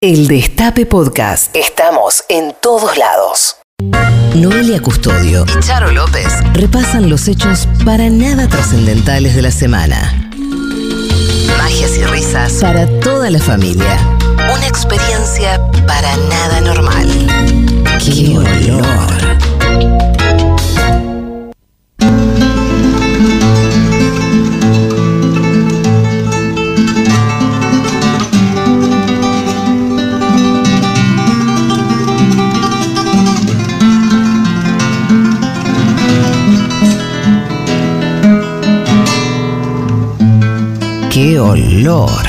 El Destape Podcast. Estamos en todos lados. Noelia Custodio y Charo López repasan los hechos para nada trascendentales de la semana. Magias y risas para toda la familia. Una experiencia para nada normal. ¡Qué olor! ¡Qué olor!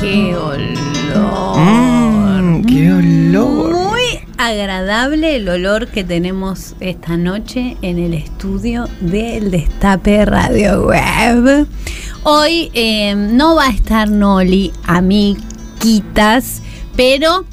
¡Qué olor! Mmm, qué olor. Muy agradable el olor que tenemos esta noche en el estudio del Destape Radio Web. Hoy eh, no va a estar Noli, amiguitas, pero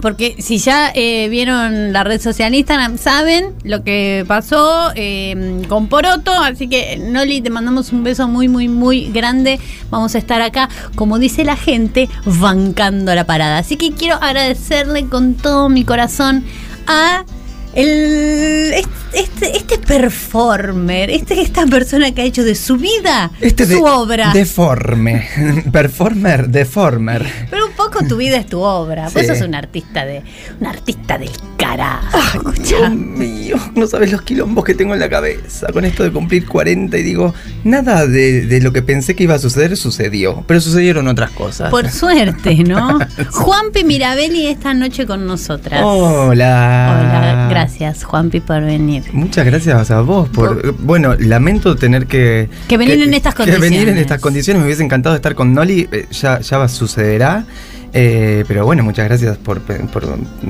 porque si ya eh, vieron la red social Instagram, saben lo que pasó eh, con Poroto. Así que, Noli, te mandamos un beso muy, muy, muy grande. Vamos a estar acá, como dice la gente, bancando la parada. Así que quiero agradecerle con todo mi corazón a el, este, este performer, este, esta persona que ha hecho de su vida Este su de- obra. Deforme. Performer, deformer. Pero un poco tu vida es tu obra. Vos Sí. sos un artista de. un artista del carajo. escuchá. Dios mío, no sabes los quilombos que tengo en la cabeza con esto de cumplir 40 y digo, nada de, de lo que pensé que iba a suceder sucedió, pero sucedieron otras cosas. Por suerte, ¿no? Juanpi Mirabelli esta noche con nosotras. Hola. Hola, gracias Juanpi por venir. Muchas gracias a vos por bueno, lamento tener que Que venir en estas Que venir en condiciones. estas condiciones, me hubiese encantado estar con Noli, eh, ya ya sucederá. eh, pero bueno, muchas gracias por, por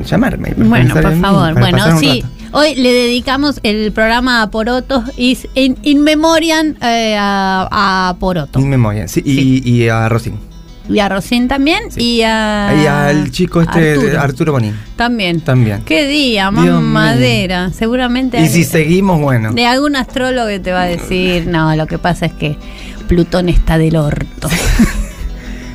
llamarme. por Bueno, por mí, favor. Bueno, sí. Hoy le dedicamos el programa a Porotos in, in memoriam eh, a, a Poroto. In memoria, sí, y, y a Rosín. Y a Rosín también. Sí. Y, a, y al chico este Arturo. Arturo Bonín. También. También. ¿Qué día? Dios mío. Mamadera. Seguramente. Y hay- si seguimos, bueno. De algún astrólogo que te va a decir, no, lo que pasa es que Plutón está del orto.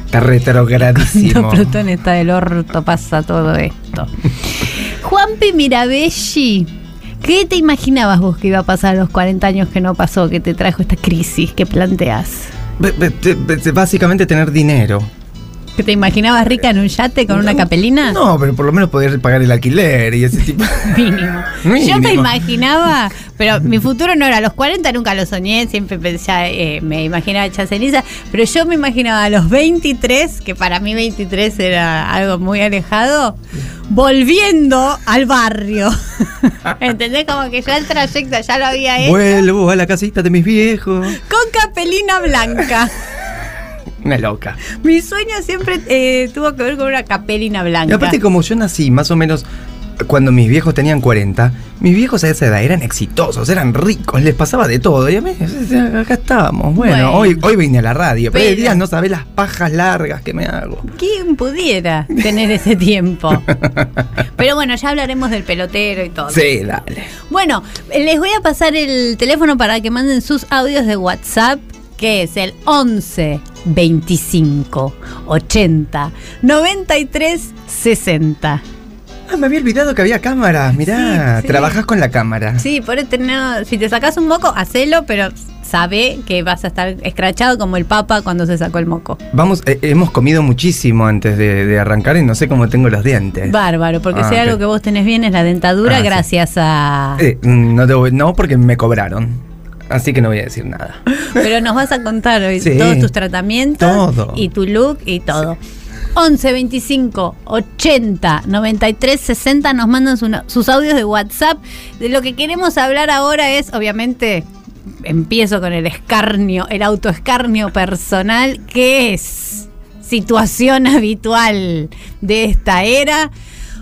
Está retrogradísimo. Cuando Plutón está del orto pasa todo esto. Juanpi Mirabelli, ¿qué te imaginabas vos que iba a pasar a los 40 años que no pasó, que te trajo esta crisis que planteas? Básicamente tener dinero. ¿Que te imaginabas rica en un yate con una capelina? No, pero por lo menos poder pagar el alquiler y ese tipo. Mínimo. Mínimo. Yo me imaginaba, pero mi futuro no era a los 40, nunca lo soñé, siempre pensé, eh, me imaginaba hecha ceniza, pero yo me imaginaba a los 23, que para mí 23 era algo muy alejado, volviendo al barrio. ¿Entendés? Como que ya el trayecto ya lo había hecho Vuelvo a la casita de mis viejos. con capelina blanca. Una loca. Mi sueño siempre eh, tuvo que ver con una capelina Y blanca. aparte, como yo nací más o menos cuando mis viejos tenían 40, mis viejos a esa edad eran exitosos, eran ricos, les pasaba de todo. Y a mí, acá estamos. Bueno, Bueno. hoy, hoy vine a la radio, pero, hoy Pero- día no sabés las pajas largas que me hago. ¿Quién pudiera tener ese tiempo? Pero bueno, ya hablaremos del pelotero y todo. Sí, dale. Bueno, les voy a pasar el teléfono para que manden sus audios de WhatsApp, que es el 11 25 80 93 60. Ah, me había olvidado que había cámara. Mirá, Sí, sí. trabajás con la cámara. Sí, por no- si te sacas un moco, hacelo, pero sabe que vas a estar escrachado como el Papa cuando se sacó el moco. Vamos, eh, hemos comido muchísimo antes de, de arrancar y no sé cómo tengo los dientes. Bárbaro, porque Ah, si hay algo que vos tenés bien es la dentadura Ah, sí. gracias a... Eh, no, debo- no, porque me cobraron. Así que no voy a decir nada. Pero nos vas a contar hoy Sí. todos tus tratamientos Todo. y tu look y todo. 11 25 80 93 60 nos mandan su- sus audios de WhatsApp. De lo que queremos hablar ahora es, obviamente, empiezo con el escarnio, el autoescarnio personal, que es situación habitual de esta era.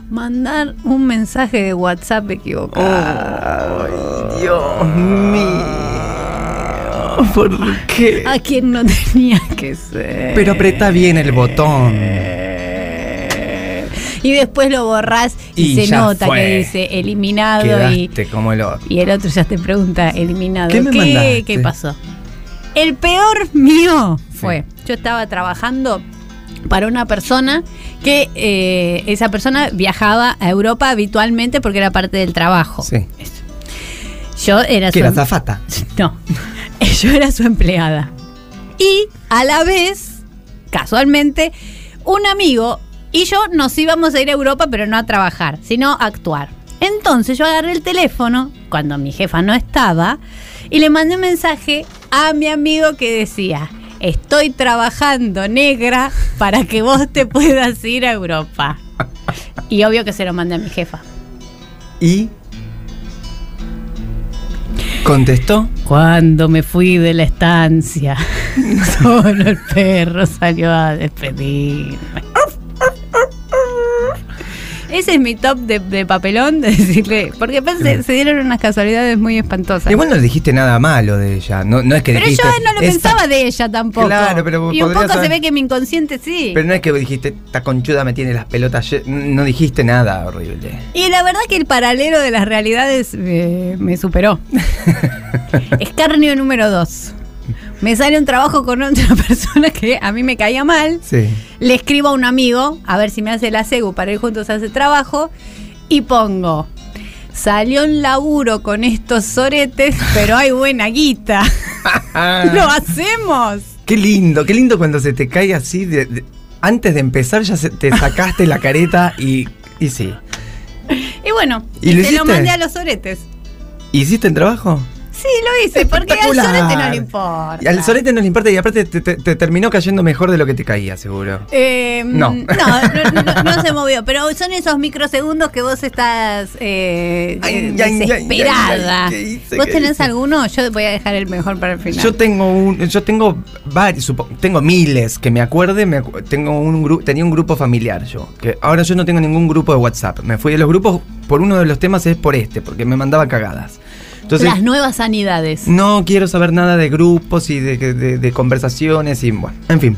Mandar un mensaje de WhatsApp equivocado. Ay, Dios mío. ¿Por qué? A quien no tenía que ser. Pero apretá bien el botón. Y después lo borrás y, Y se nota fue. que dice eliminado y, como el otro. y el otro ya te pregunta eliminado. ¿Qué me? ¿Qué pasó? El peor mío fue, yo estaba trabajando para una persona que eh, esa persona viajaba a Europa habitualmente porque era parte del trabajo. Sí. Yo era ¿Que su era em- zafata? No, yo era su empleada. Y a la vez, casualmente, un amigo y yo nos íbamos a ir a Europa, pero no a trabajar, sino a actuar. Entonces yo agarré el teléfono, cuando mi jefa no estaba, y le mandé un mensaje a mi amigo que decía, estoy trabajando negra para que vos te puedas ir a Europa. Y obvio que se lo mandé a mi jefa. ¿Y? ¿Contestó? Cuando me fui de la estancia, solo el perro salió a despedirme. Ese es mi top de, de papelón de decirle, porque después se, se dieron unas casualidades muy espantosas. Igual no le dijiste nada malo de ella. No, no es que pero dijiste. yo no lo "Esta-". pensaba de ella tampoco. Claro, pero y un poco se ve que mi inconsciente sí. Pero no es que dijiste, esta conchuda me tiene las pelotas. lle-". No dijiste nada horrible. Y la verdad que el paralelo de las realidades eh, me superó. Escarnio número dos. Me sale un trabajo con otra persona que a mí me caía mal. Sí. Le escribo a un amigo a ver si me hace la CEGU para ir juntos a ese trabajo y pongo. Salió un laburo con estos soretes, pero hay buena guita. ¡Lo hacemos! Qué lindo, qué lindo cuando se te cae así. de- de- antes de empezar ya se- te sacaste la careta y, y sí. Y bueno, ¿Y y lo mandé a los soretes. ¿hiciste el trabajo? Sí, lo hice, porque al sorete no le importa. Y al sorete no le importa y aparte te, te- te terminó cayendo mejor de lo que te caía, seguro. Eh, No. no. No, no, no se movió, pero son esos microsegundos que vos estás eh, Ay, eh, ay, ay, ay, desesperada. ay, ¿qué hice? ¿Vos ¿Qué tenés hice? alguno? Yo voy a dejar el mejor para el final. Yo tengo un, yo tengo varios, tengo miles que me acuerde, me acu- tengo un gru- tenía un grupo familiar yo, que ahora yo no tengo ningún grupo de WhatsApp. Me fui de los grupos por uno de los temas es por este, porque me mandaba cagadas. Entonces Las nuevas sanidades. no quiero saber nada de grupos y de, de- de conversaciones y bueno, en fin.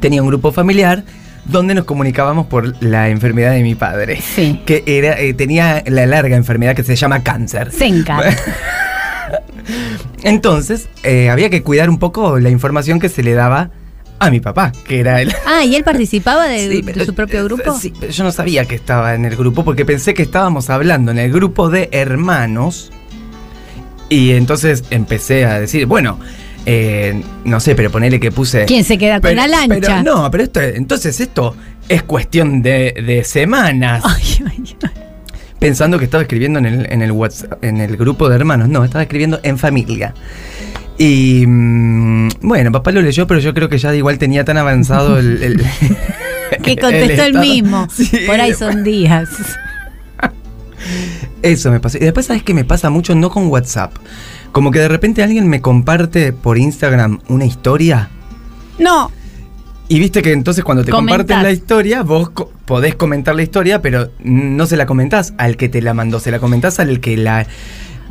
Tenía un grupo familiar donde nos comunicábamos por la enfermedad de mi padre. Sí. Que era, eh, tenía la larga enfermedad que se llama cáncer. Senka. Entonces, eh, había que cuidar un poco la información que se le daba a mi papá, que era el... Ah, ¿y él participaba de, Sí, de pero- su propio grupo? Sí, pero yo no sabía que estaba en el grupo porque pensé que estábamos hablando en el grupo de hermanos. Y entonces empecé a decir, bueno, eh, no sé, pero ponele que puse. ¿Quién se queda con Pero- la lancha? pero no, pero esto, entonces esto es cuestión de, de semanas. Ay, ay, ay. Pensando que estaba escribiendo en el, en el WhatsApp, en el grupo de hermanos. No, estaba escribiendo en familia. Y mm, bueno, papá lo leyó, pero yo creo que ya igual tenía tan avanzado el. el- Que contestó el mismo. Sí, Por ahí son días. Eso me pasó. Y después, ¿sabes qué me pasa mucho? No con WhatsApp. Como que de repente alguien me comparte por Instagram una historia. No, Y viste que entonces cuando te Comentás. comparten la historia, vos co- podés comentar la historia, pero no se la comentás al que te la mandó, se la comentás al que la...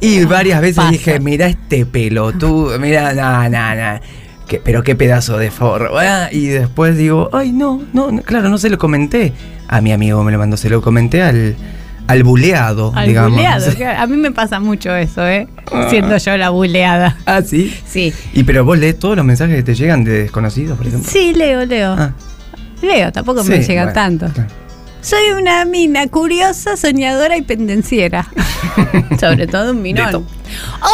Y varias veces pasa. dije, mira este pelotudo, mira, na, na, na. Que- pero qué pedazo de forro. ah, Y después digo, ay, no, no, no, claro, no se lo comenté. A mi amigo me lo mandó, se lo comenté al, al buleado, al digamos. buleado. A mí me pasa mucho eso, ¿eh? Siendo yo la buleada. Ah, sí. Sí. Y pero vos lees todos los mensajes que te llegan de desconocidos, por ejemplo. Sí, leo, leo. Ah, Leo, tampoco me sí, llega bueno, tanto. claro. Soy una mina curiosa, soñadora y pendenciera. Sobre todo un minón. todo.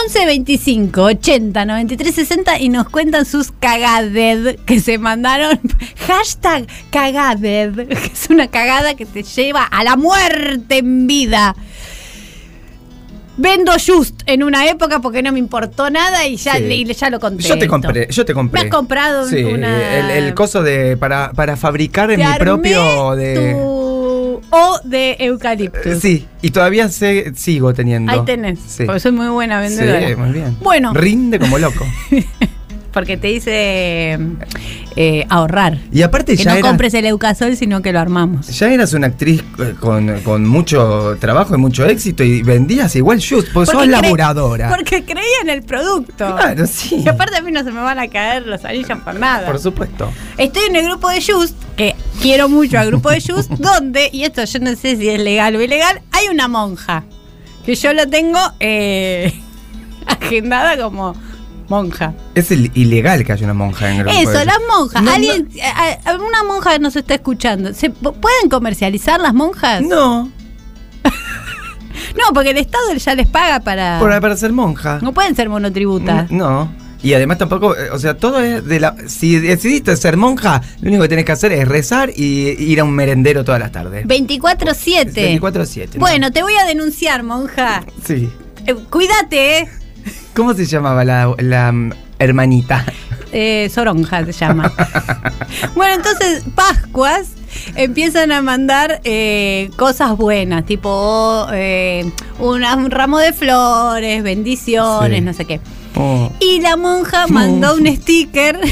11 25 80 93 60 y nos cuentan sus cagaded que se mandaron. Hashtag cagaded, que es una cagada que te lleva a la muerte en vida. Vendo Just en una época porque no me importó nada y ya, Sí. y ya lo conté. Yo te compré, yo te compré. Me has comprado Sí, una- el, el coso de para, para fabricar en mi propio de tu O de eucaliptus. Sí, y todavía sé- sigo teniendo. Ahí tenés. Sí. Porque soy muy buena vendedora. Sí, muy bien. Bueno. Rinde como loco. Porque te hice eh, ahorrar. Y aparte Que ya no compres el Eucasol, sino que lo armamos. ya eras una actriz eh, con, con mucho trabajo y mucho éxito y vendías igual just, porque sos laburadora. Porque creía en el producto. Claro, sí. Y aparte a mí no se me van a caer los anillos por nada. Por supuesto. Estoy en el grupo de Just, que quiero mucho al grupo de Just, donde, y esto yo no sé si es legal o ilegal, hay una monja. Que yo lo tengo eh, agendada como monja. Es il- ilegal que haya una monja en Gran Eso, las monjas. No, ¿Alguien, a- una monja nos está escuchando. ¿Se p- pueden comercializar las monjas? No, No, porque el Estado ya les paga para. por para ser monja. No pueden ser monotributas. No. Y además tampoco, eh, o sea, todo es de la... Si decidiste ser monja, lo único que tenés que hacer es rezar y ir a un merendero todas las tardes. 24-7. 24/7. ¿no? Bueno, te voy a denunciar, monja. Sí. Eh, cuídate, ¿eh? ¿Cómo se llamaba la, la, mm, hermanita? Eh, Soronja se llama. bueno, entonces, Pascuas empiezan a mandar eh, cosas buenas, tipo eh, una- un ramo de flores, bendiciones, Sí. no sé qué. Oh. Y la monja mandó un sticker.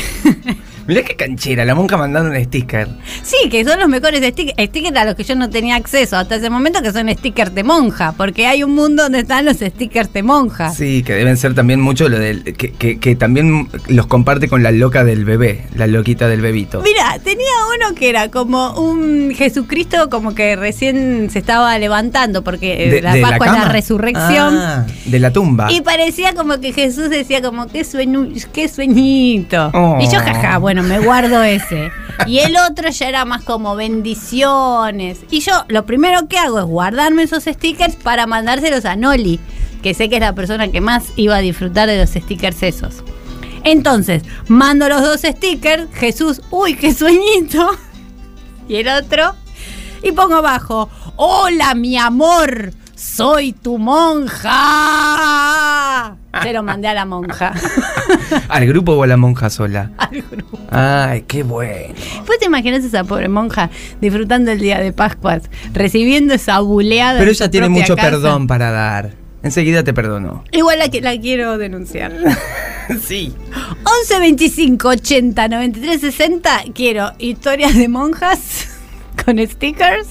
Mirá qué canchera, la monja mandando un sticker. sí, que son los mejores stickers, stickers a los que yo no tenía acceso hasta ese momento, que son stickers de monja, porque hay un mundo donde están los stickers de monja. Sí, que deben ser también mucho lo del. Que, que- que también los comparte con la loca del bebé, la loquita del bebito. Mira, tenía uno que era como un Jesucristo como que recién se estaba levantando porque eh, De- la de Pascua es la resurrección. Ah, de la tumba. Y parecía como que Jesús decía como, qué, sueño, qué sueñito. Oh. Y yo, jaja, bueno, me guardo ese. Y el otro ya era más como bendiciones. Y yo lo primero que hago es guardarme esos stickers para mandárselos a Noli, que sé que es la persona que más iba a disfrutar de los stickers esos. Entonces, mando los dos stickers, Jesús, uy, qué sueñito. Y el otro, y pongo abajo, hola mi amor, soy tu monja. Se lo mandé a la monja. ¿Al grupo o a la monja sola? Al grupo. Ay, qué bueno. ¿Vos te imaginas esa pobre monja disfrutando el día de Pascuas, recibiendo esa buleada? Pero ella tiene mucho casa? perdón para dar. Enseguida te perdonó. Igual la, que, la quiero denunciar. sí. 11 25 80 93 60 quiero historias de monjas con stickers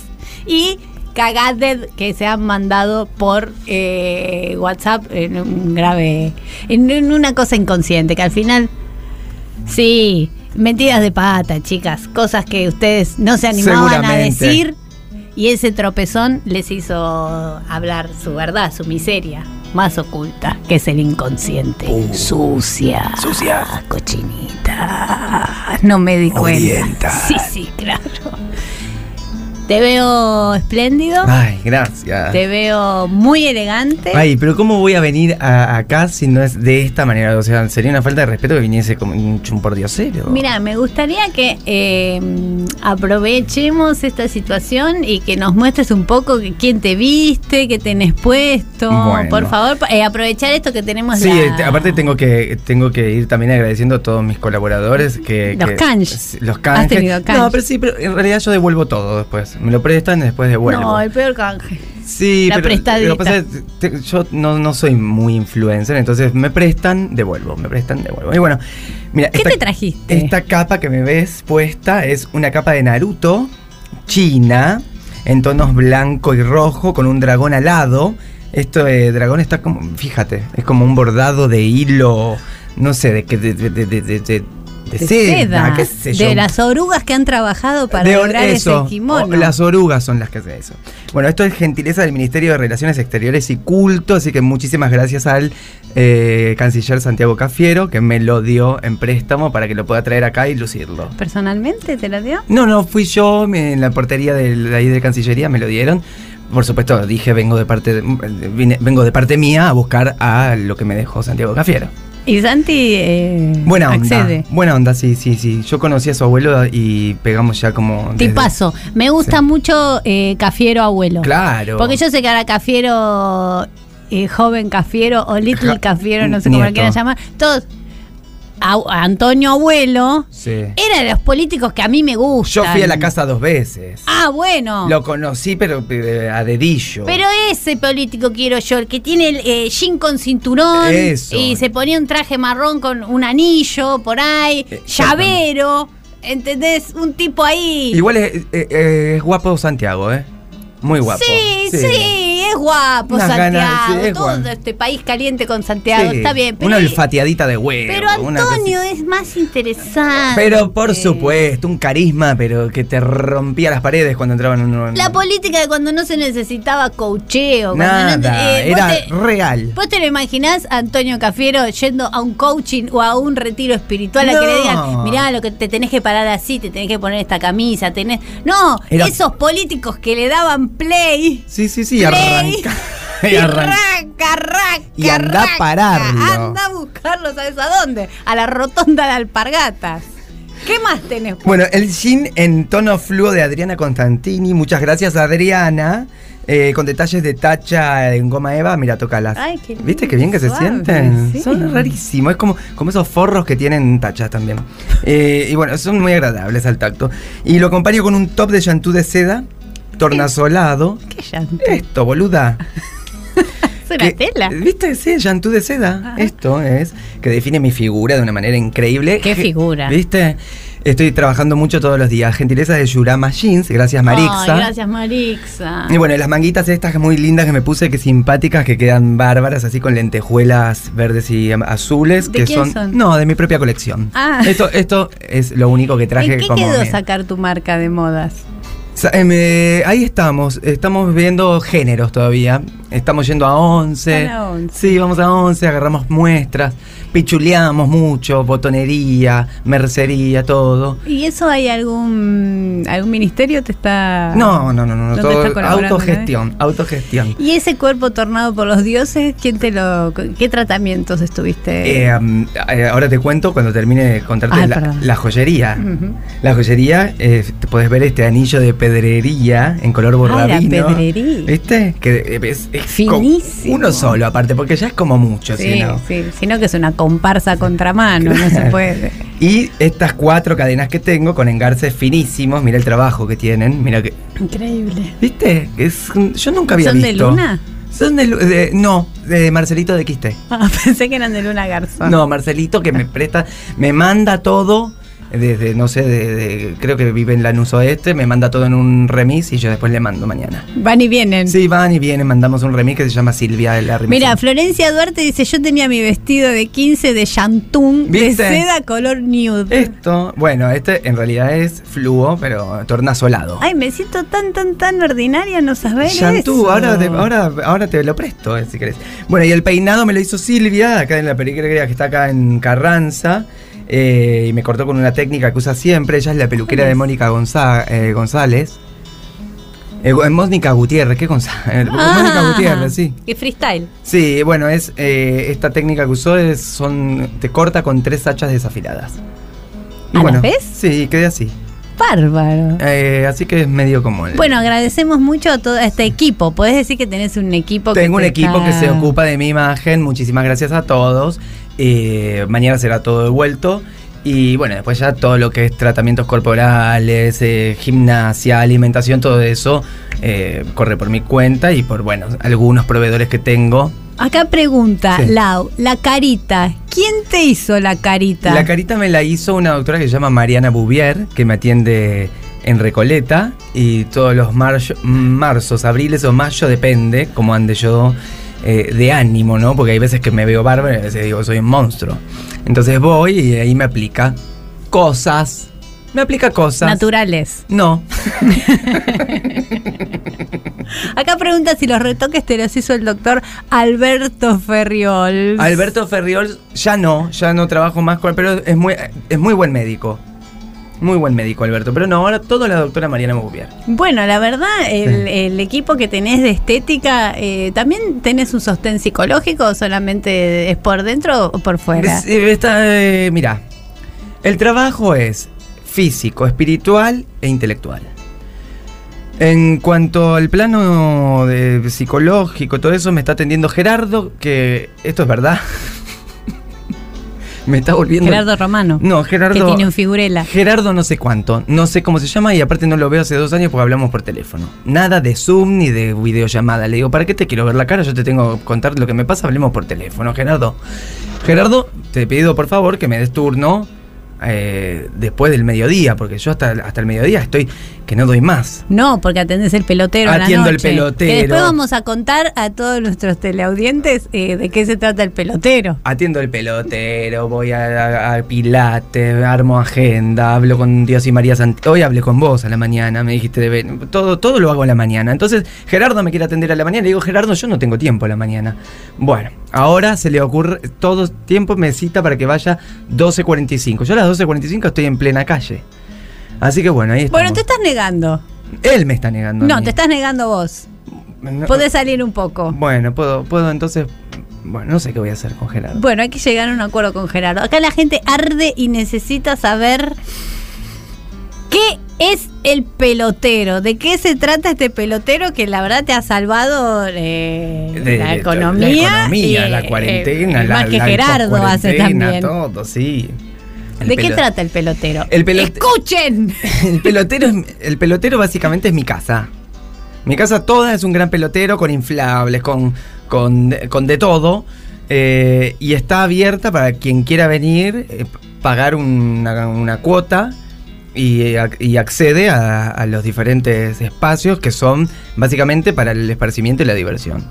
y cagades que se han mandado por eh, WhatsApp en un grave en, en una cosa inconsciente que al final sí mentiras de pata chicas cosas que ustedes no se animaban a decir y ese tropezón les hizo hablar su verdad, su miseria más oculta, que es el inconsciente. Uh. sucia. Sucia. Cochinita. No me di cuenta. Mugrienta. Sí, sí, claro. Te veo espléndido. Ay, gracias. Te veo muy elegante. Ay, pero ¿cómo voy a venir a- acá si no es de esta manera? O sea, sería una falta de respeto que viniese como un chumpordiosero. Mira, me gustaría que eh, aprovechemos esta situación y que nos muestres un poco quién te viste, qué tenés puesto. Bueno. Por favor, eh, aprovechar esto que tenemos. Sí, la- eh, te- aparte tengo que tengo que ir también agradeciendo a todos mis colaboradores que Los que- canjes. los canjes. Has tenido canjes. No, pero sí, pero en realidad yo devuelvo todo después. Me lo prestan y después devuelvo. No, el peor canje. sí, la pero que pasa te- yo no, no soy muy influencer, entonces me prestan, devuelvo, me prestan, devuelvo. Y bueno, mira, ¿Qué te trajiste? Esta capa que me ves puesta es una capa de Naruto china en tonos blanco y rojo con un dragón alado. Esto de dragón está como, fíjate, es como un bordado de hilo, no sé, de de, de, de, de, de- de De seda, seda, qué sé yo. de las orugas que han trabajado para De lograr eso, ese kimono. Las orugas son las que hacen eso. Bueno, esto es gentileza del Ministerio de Relaciones Exteriores y Culto, así que muchísimas gracias al eh, canciller Santiago Cafiero, que me lo dio en préstamo para que lo pueda traer acá y lucirlo. ¿Personalmente te la dio? No, no, fui yo en la portería del- de ahí de Cancillería, me lo dieron. Por supuesto, dije, vengo de parte de- vine- vengo de parte mía a buscar a lo que me dejó Santiago Cafiero. Y Santi eh, Buena onda. accede. Buena onda, sí, sí, sí. Yo conocí a su abuelo y pegamos ya como. desde- Tipazo. Me gusta Sí. mucho eh, Cafiero Abuelo. Claro. Porque yo sé que ahora Cafiero, eh, joven Cafiero o Little Cafiero, no sé cómo lo quieran llamar, todos. A- Antonio Abuelo Sí. era de los políticos que a mí me gustan. Yo fui a la casa dos veces. Ah, bueno. Lo conocí, pero eh, a dedillo. Pero ese político quiero yo, el que tiene el eh, jean con cinturón Eso. y se ponía un traje marrón con un anillo por ahí, Exactamente. llavero, ¿entendés? Un tipo ahí. Igual es, eh, eh, es guapo Santiago, ¿eh? Muy guapo. Sí, sí, es Es guapo Unas ganas, Santiago, sí, es todo guapo. este país caliente con Santiago, Sí, está bien. Pero, una olfateadita de huevo. pero Antonio es más interesante. Pero por supuesto, un carisma, pero que te rompía las paredes cuando entraban en un. La política de cuando no se necesitaba coacheo. cuando no- Nada, eh, vos era te- real. ¿Vos te lo imaginás Antonio Cafiero yendo a un coaching o a un retiro espiritual a que le No. digan, mirá, lo que te tenés que parar así, te tenés que poner esta camisa, tenés. No, Era- esos políticos que le daban play. Sí, sí, sí, play, arranca. Y arranca. arranca, arranca. Y anda a pararlo. Anda a buscarlo, ¿sabes a dónde? A la rotonda de alpargatas. ¿Qué más tenés? Bueno, el jean en tono fluo de Adriana Constantini. Muchas gracias, Adriana. Eh, con detalles de tacha en goma eva, mira, tócalas. Ay, qué lindo, ¿Viste qué bien que se sienten? sí. Son rarísimos, es como, como esos forros que tienen tachas también. Eh, y bueno, son muy agradables al tacto. Y lo acompaño con un top de chantú de seda, tornasolado. ¿Qué llanto? Esto, boluda. Es una que- tela. ¿Viste? Sí, chantú de seda. Esto es que define mi figura de una manera increíble. ¿Qué figura? ¿Viste? Estoy trabajando mucho todos los días. Gentileza de Yurama Jeans. Gracias, Marixa. Ay, gracias, Marixa. Y bueno, las manguitas estas muy lindas que me puse, que simpáticas, que quedan bárbaras, así con lentejuelas verdes y azules. ¿De que quién son? No, de mi propia colección. Ah. Esto, esto es lo único que traje ¿En qué como. quedó me- sacar tu marca de modas? Sa- eh, ahí estamos, estamos viendo géneros todavía. Estamos yendo a 11. Van a 11. Sí, vamos a 11, agarramos muestras, pichuleamos mucho, botonería, mercería, todo. ¿Y eso hay algún algún ministerio te está No, no, no, no, no, ¿Dónde todo autogestión, autogestión. ¿Y ese cuerpo tornado por los dioses, quién te lo qué tratamientos estuviste? Eh, um, eh, ahora te cuento cuando termine de contarte Ah, la, la joyería. Ujú. La joyería, eh, te podés ver este anillo de pedrería en color Ah, borradino. la pedrería. ¿Viste? Que es, es Finísimo. uno solo, aparte, porque ya es como mucho, sí, si no. sí, sino que es una comparsa contramano, no se Claro. puede. Y estas cuatro cadenas que tengo con engarces finísimos, mira el trabajo que tienen, mira que. Increíble. ¿Viste? Es, yo nunca había ¿Son de visto. Luna? Son de, de- No, de Marcelito de Quiste. Ah, pensé que eran de Luna Garzón. No, Marcelito que me presta, me manda todo desde, no sé, de, de- creo que vive en Lanús Oeste, me manda todo en un remis y yo después le mando mañana. Van y vienen. Sí, van y vienen, mandamos un remis que se llama Silvia de la. Mira, Florencia Duarte dice, yo tenía mi vestido de 15 de chantún de seda color nude. Esto, bueno, este en realidad es fluo, pero tornasolado. Ay, me siento tan, tan, tan ordinaria, no sabes Shantú, eso. ahora te, ahora, ahora te lo presto, eh, si querés. Bueno, y el peinado me lo hizo Silvia, acá en la peluquería que está acá en Carranza. Eh, y me cortó con una técnica que usa siempre. Ella es la peluquera ¿Cuál de? Mónica Gonzá- eh, González. Eh, Mónica Gutiérrez, ¿qué González? Ah, Mónica Gutiérrez, sí. Que freestyle. Sí, bueno, es esta técnica que usó es son te corta con tres hachas desafiladas. Y ¿A la bueno, vez? Sí, quedé así. Bárbaro. Eh, así que es medio como el- Bueno, agradecemos mucho a todo este equipo. Podés decir que tenés un equipo que Tengo un equipo está- que se ocupa de mi imagen. Muchísimas gracias a todos. Eh, mañana será todo devuelto. Y bueno, después ya todo lo que es tratamientos corporales, eh, gimnasia, alimentación, todo eso eh, corre por mi cuenta y por, bueno, algunos proveedores que tengo. Acá pregunta, Sí. Lau, la carita. ¿Quién te hizo la carita? La carita me la hizo una doctora que se llama Mariana Bouvier, que me atiende en Recoleta. Y todos los marzo- marzos, abriles o mayo, depende cómo ande yo eh, de ánimo, ¿no? Porque hay veces que me veo bárbaro y a veces digo, soy un monstruo. Entonces voy y ahí me aplica cosas. Me aplica cosas. Naturales. No. Acá pregunta si los retoques te los hizo el doctor Alberto Ferriol. Alberto Ferriol ya no, ya no trabajo más con él, pero es muy, es muy buen médico. Muy buen médico, Alberto. Pero no, ahora todo la doctora Mariana Bouvier. Bueno, la verdad, el, el equipo que tenés de estética, eh, ¿también tenés un sostén psicológico o solamente es por dentro o por fuera? Es- eh, está, eh, mira, el trabajo es físico, espiritual e intelectual. En cuanto al plano de psicológico, todo eso me está atendiendo Gerardo, que esto es verdad. Me está volviendo. Gerardo Romano. No, Gerardo. Que tiene un figurela. Gerardo no sé cuánto, no sé cómo se llama y aparte no lo veo hace dos años porque hablamos por teléfono. Nada de Zoom ni de videollamada. Le digo, ¿para qué te quiero ver la cara? Yo te tengo que contar lo que me pasa, hablemos por teléfono, Gerardo. Gerardo, te pido por favor que me des turno eh, después del mediodía, porque yo hasta, hasta el mediodía estoy que no doy más. No, porque atendés el pelotero. a la Atiendo el pelotero. Que después vamos a contar a todos nuestros teleaudientes eh, de qué se trata el pelotero. Atiendo el pelotero, voy a, a- a Pilates, armo agenda, hablo con Dios y María Sant Hoy hablé con vos a la mañana, me dijiste de todo, todo lo hago a la mañana. Entonces, Gerardo me quiere atender a la mañana. Le digo, Gerardo, yo no tengo tiempo a la mañana. Bueno, ahora se le ocurre, todo tiempo me cita para que vaya 12.45. Yo a las 12.45 estoy en plena calle. Así que bueno, ahí está. Bueno, te estás negando. Él me está negando. a No, mí. te estás negando vos. No- Podés salir un poco. Bueno, puedo, puedo entonces. Bueno, no sé qué voy a hacer con Gerardo. Bueno, hay que llegar a un acuerdo con Gerardo. Acá la gente arde y necesita saber qué es el pelotero, de qué se trata este pelotero que la verdad te ha salvado eh, De- la economía. la, economía, y, la eh, cuarentena, eh, la, más que la Gerardo hace cuarentena, también. todo, sí. El ¿De qué trata el pelotero? El pelote- ¡Escuchen! El pelotero, es- el pelotero básicamente es mi casa. Mi casa toda es un gran pelotero con inflables, con, con, con de todo. eh, y está abierta para quien quiera venir, eh, pagar una, una cuota y, ac- y accede a, a los diferentes espacios que son básicamente para el esparcimiento y la diversión.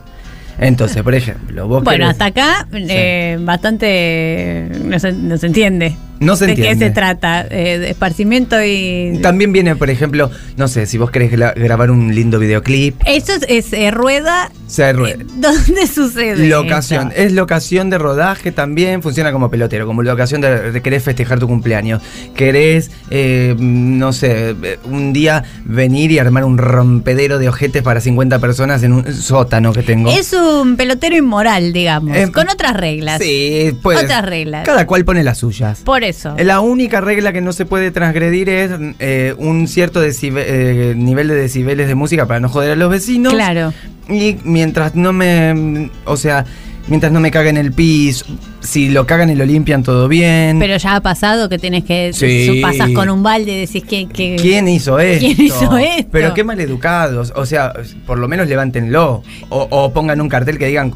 Entonces, por ejemplo, vos Bueno, querés- hasta acá eh, bastante no se entiende. No se ¿De qué se trata? Eh, de esparcimiento y... También viene, por ejemplo, no sé, si vos querés gra- grabar un lindo videoclip, Eso es, es, eh, rueda... se rueda. ¿Dónde sucede Locación, esto? es locación de rodaje también, funciona como pelotero, como locación de, de querés festejar tu cumpleaños, querés, eh, no sé, eh, un día venir y armar un rompedero de ojetes para 50 personas en un sótano que tengo. Es un pelotero inmoral, digamos, Eh, con otras reglas. Sí, pues. Otras reglas. Cada cual pone las suyas. Por eso. La única regla que no se puede transgredir es eh, un cierto eh, nivel de decibeles de música para no joder a los vecinos. Claro. Y mientras no me. O sea, mientras no me caguen el piso. Si lo cagan y lo limpian, todo bien. Pero ya ha pasado que tenés que. Sí. Pasás con un balde y decís que. que ¿Quién hizo esto? ¿Quién hizo esto? Pero qué maleducados. O sea, por lo menos levántenlo. O, o pongan un cartel que digan.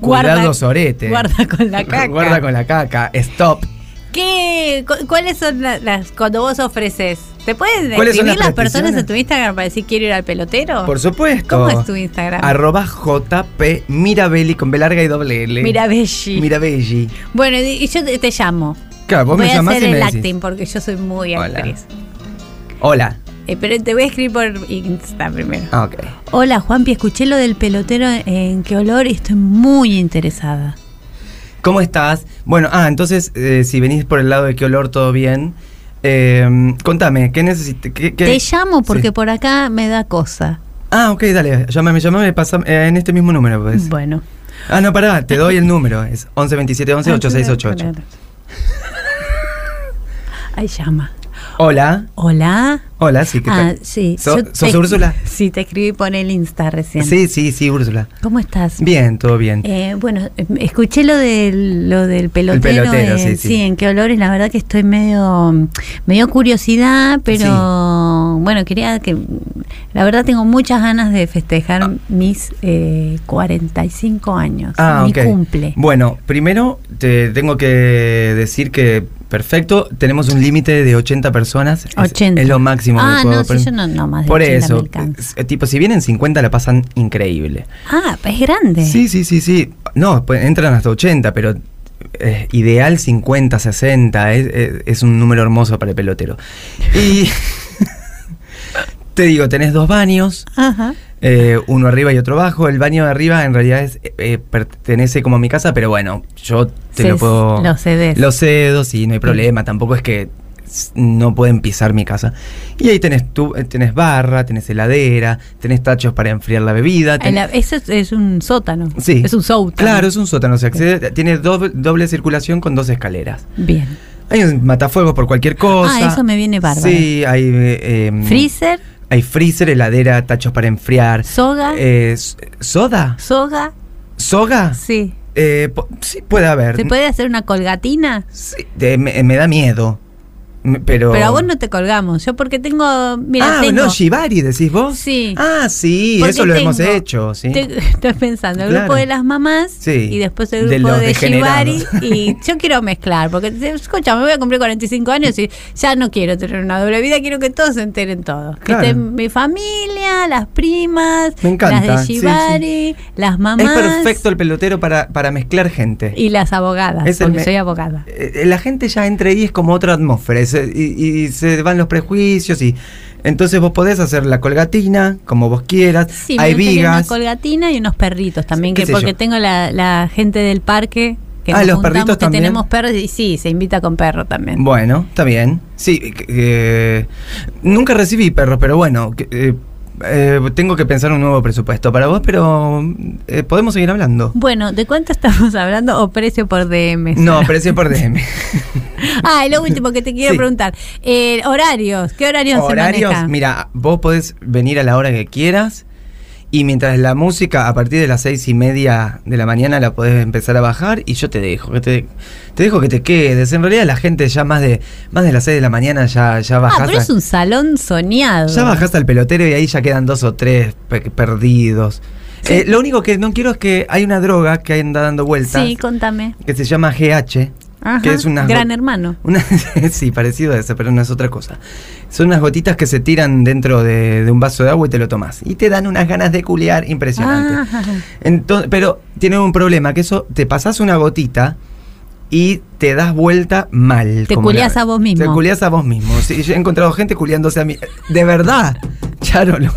Guarda- Cuidado, sorete. guarda con la caca. Guarda con la caca. Stop. ¿Qué, cu- ¿Cuáles son la- las. Cuando vos ofreces? ¿Te pueden ¿Cuáles son escribir las las personas en tu Instagram para decir quiero ir al pelotero? Por supuesto. ¿Cómo es tu Instagram? Arroba JP Mirabelli con B larga y doble L. Mirabelli. Mirabelli. Bueno, y yo te, te llamo. Claro, vos voy me a llamás hacer y me el decís. acting porque yo soy muy Hola. actriz. Hola. Eh, pero te voy a escribir por Insta primero. Ah, Ok. Hola Juanpi, escuché lo del pelotero en qué olor y estoy muy interesada. ¿Cómo estás? Bueno, ah, entonces, eh, si venís por el lado de qué olor, todo bien. Eh, contame, ¿qué necesitas? Te llamo porque Sí. por acá me da cosa. Ah, ok, dale, llámame, llámame, pasa, eh, en este mismo número, pues. Bueno. Ah, no, pará, te doy el número, es 11 27 11 8688. Ahí llama. Hola, Hola. hola, sí, ¿qué Ah, sí. So- ¿Sos Úrsula? Sí, te escribí por el Insta recién. Sí, sí, sí, Úrsula. ¿Cómo estás? Bien, todo bien. Eh, bueno, escuché lo del, lo del pelotero. pelotero, eh, sí, sí. en qué olores. La verdad que estoy medio, medio curiosidad, pero bueno, quería que. La verdad tengo muchas ganas de festejar mis eh, 45 años. Ah, mi ok. cumple. Bueno, primero te tengo que decir que perfecto, tenemos un límite de 80 personas. Es- 80. Es, lo máximo Ah, que puedo no, si poner. yo no- no, más de Por 80 me eso, tipo, si vienen 50 la pasan increíble. Ah, es grande. Sí, sí, sí, sí. No, pues entran hasta 80, pero eh, ideal 50, 60. Es, es- es un número hermoso para el pelotero. Y te digo, tenés dos baños. Ajá. Eh, uno arriba y otro abajo. El baño de arriba en realidad es, eh, pertenece como a mi casa, pero bueno, yo te lo puedo. lo cedes. Lo cedo, sí, no hay problema. Tampoco es que no pueden pisar mi casa. Y ahí tenés eh, tenés barra, tenés heladera, tenés tachos para enfriar la bebida. ten- El- Eso es, es un sótano. Sí. Es un sótano. Claro, es un sótano. Se accede, tiene doble, doble circulación con dos escaleras. Bien. Hay un matafuegos por cualquier cosa. Ah, eso me viene bárbaro. Sí, hay. eh, em, Freezer, Hay freezer, heladera, tachos para enfriar. soga, Eh, ¿Soda? soga. ¿Soga? Sí. Eh, sí, puede haber. ¿Se puede hacer una colgatina? Sí, de- me, me da miedo. Pero, Pero a vos no te colgamos. Yo porque tengo. Mira, ah, tengo. no, Shibari, decís vos. Sí. Ah, sí, Porque eso lo hemos hecho, sí. te- estoy pensando, el Claro. grupo de las mamás Sí, y después el de grupo los de, Shibari. Y yo quiero mezclar, porque escucha, me voy a cumplir 45 años y ya no quiero tener una doble vida, quiero que todos se enteren todo. Que Claro. estén mi familia, las primas, Me encanta, las de sí, Shibari, las Es mamás. perfecto el pelotero para, para mezclar gente. Y las abogadas, Es porque me- soy abogada. Eh, La gente ya entra ahí es como otra atmósfera es- y, y se van los prejuicios y entonces vos podés hacer la colgatina como vos quieras. Sí, Hay gustaría una vigas. colgatina y unos perritos también, ¿Qué que porque yo? tengo la, la gente del parque que Ah, nos los perritos que también. tenemos perros y sí, se invita con perro también. Bueno, está bien. Sí, que- nunca recibí perros, pero bueno, eh, eh, tengo que pensar un nuevo presupuesto para vos, pero eh, podemos seguir hablando. Bueno, ¿de cuánto estamos hablando o precio por DM? No, precio por DM. Ah, y lo último que te quiero Sí. preguntar. Eh, horarios, ¿qué horarios, se Horarios, mira, vos podés venir a la hora que quieras y mientras la música a partir de las seis y media de la mañana la podés empezar a bajar y yo te dejo, que te, te dejo que te quedes. En realidad la gente ya más de más de las seis de la mañana ya, ya Ah, bajás. pero a- es un salón soñado. Ya bajás al pelotero y ahí ya quedan dos o tres pe- perdidos. Sí. Eh, lo único que no quiero es que hay una droga que anda dando vueltas Sí, contame. que se llama GH. Ajá, que es una gran hermano. una, sí, parecido a eso, pero no es otra cosa. Son unas gotitas que se tiran dentro de, de un vaso de agua y te lo tomas. Y te dan unas ganas de culiar impresionantes. Ah, Entonces, pero tiene un problema, que eso te pasas una gotita y te das vuelta mal. Te culiás a vos mismo. Te culiás a vos mismo. Sí, yo he encontrado gente culiándose a mí. De verdad, Charo. lo-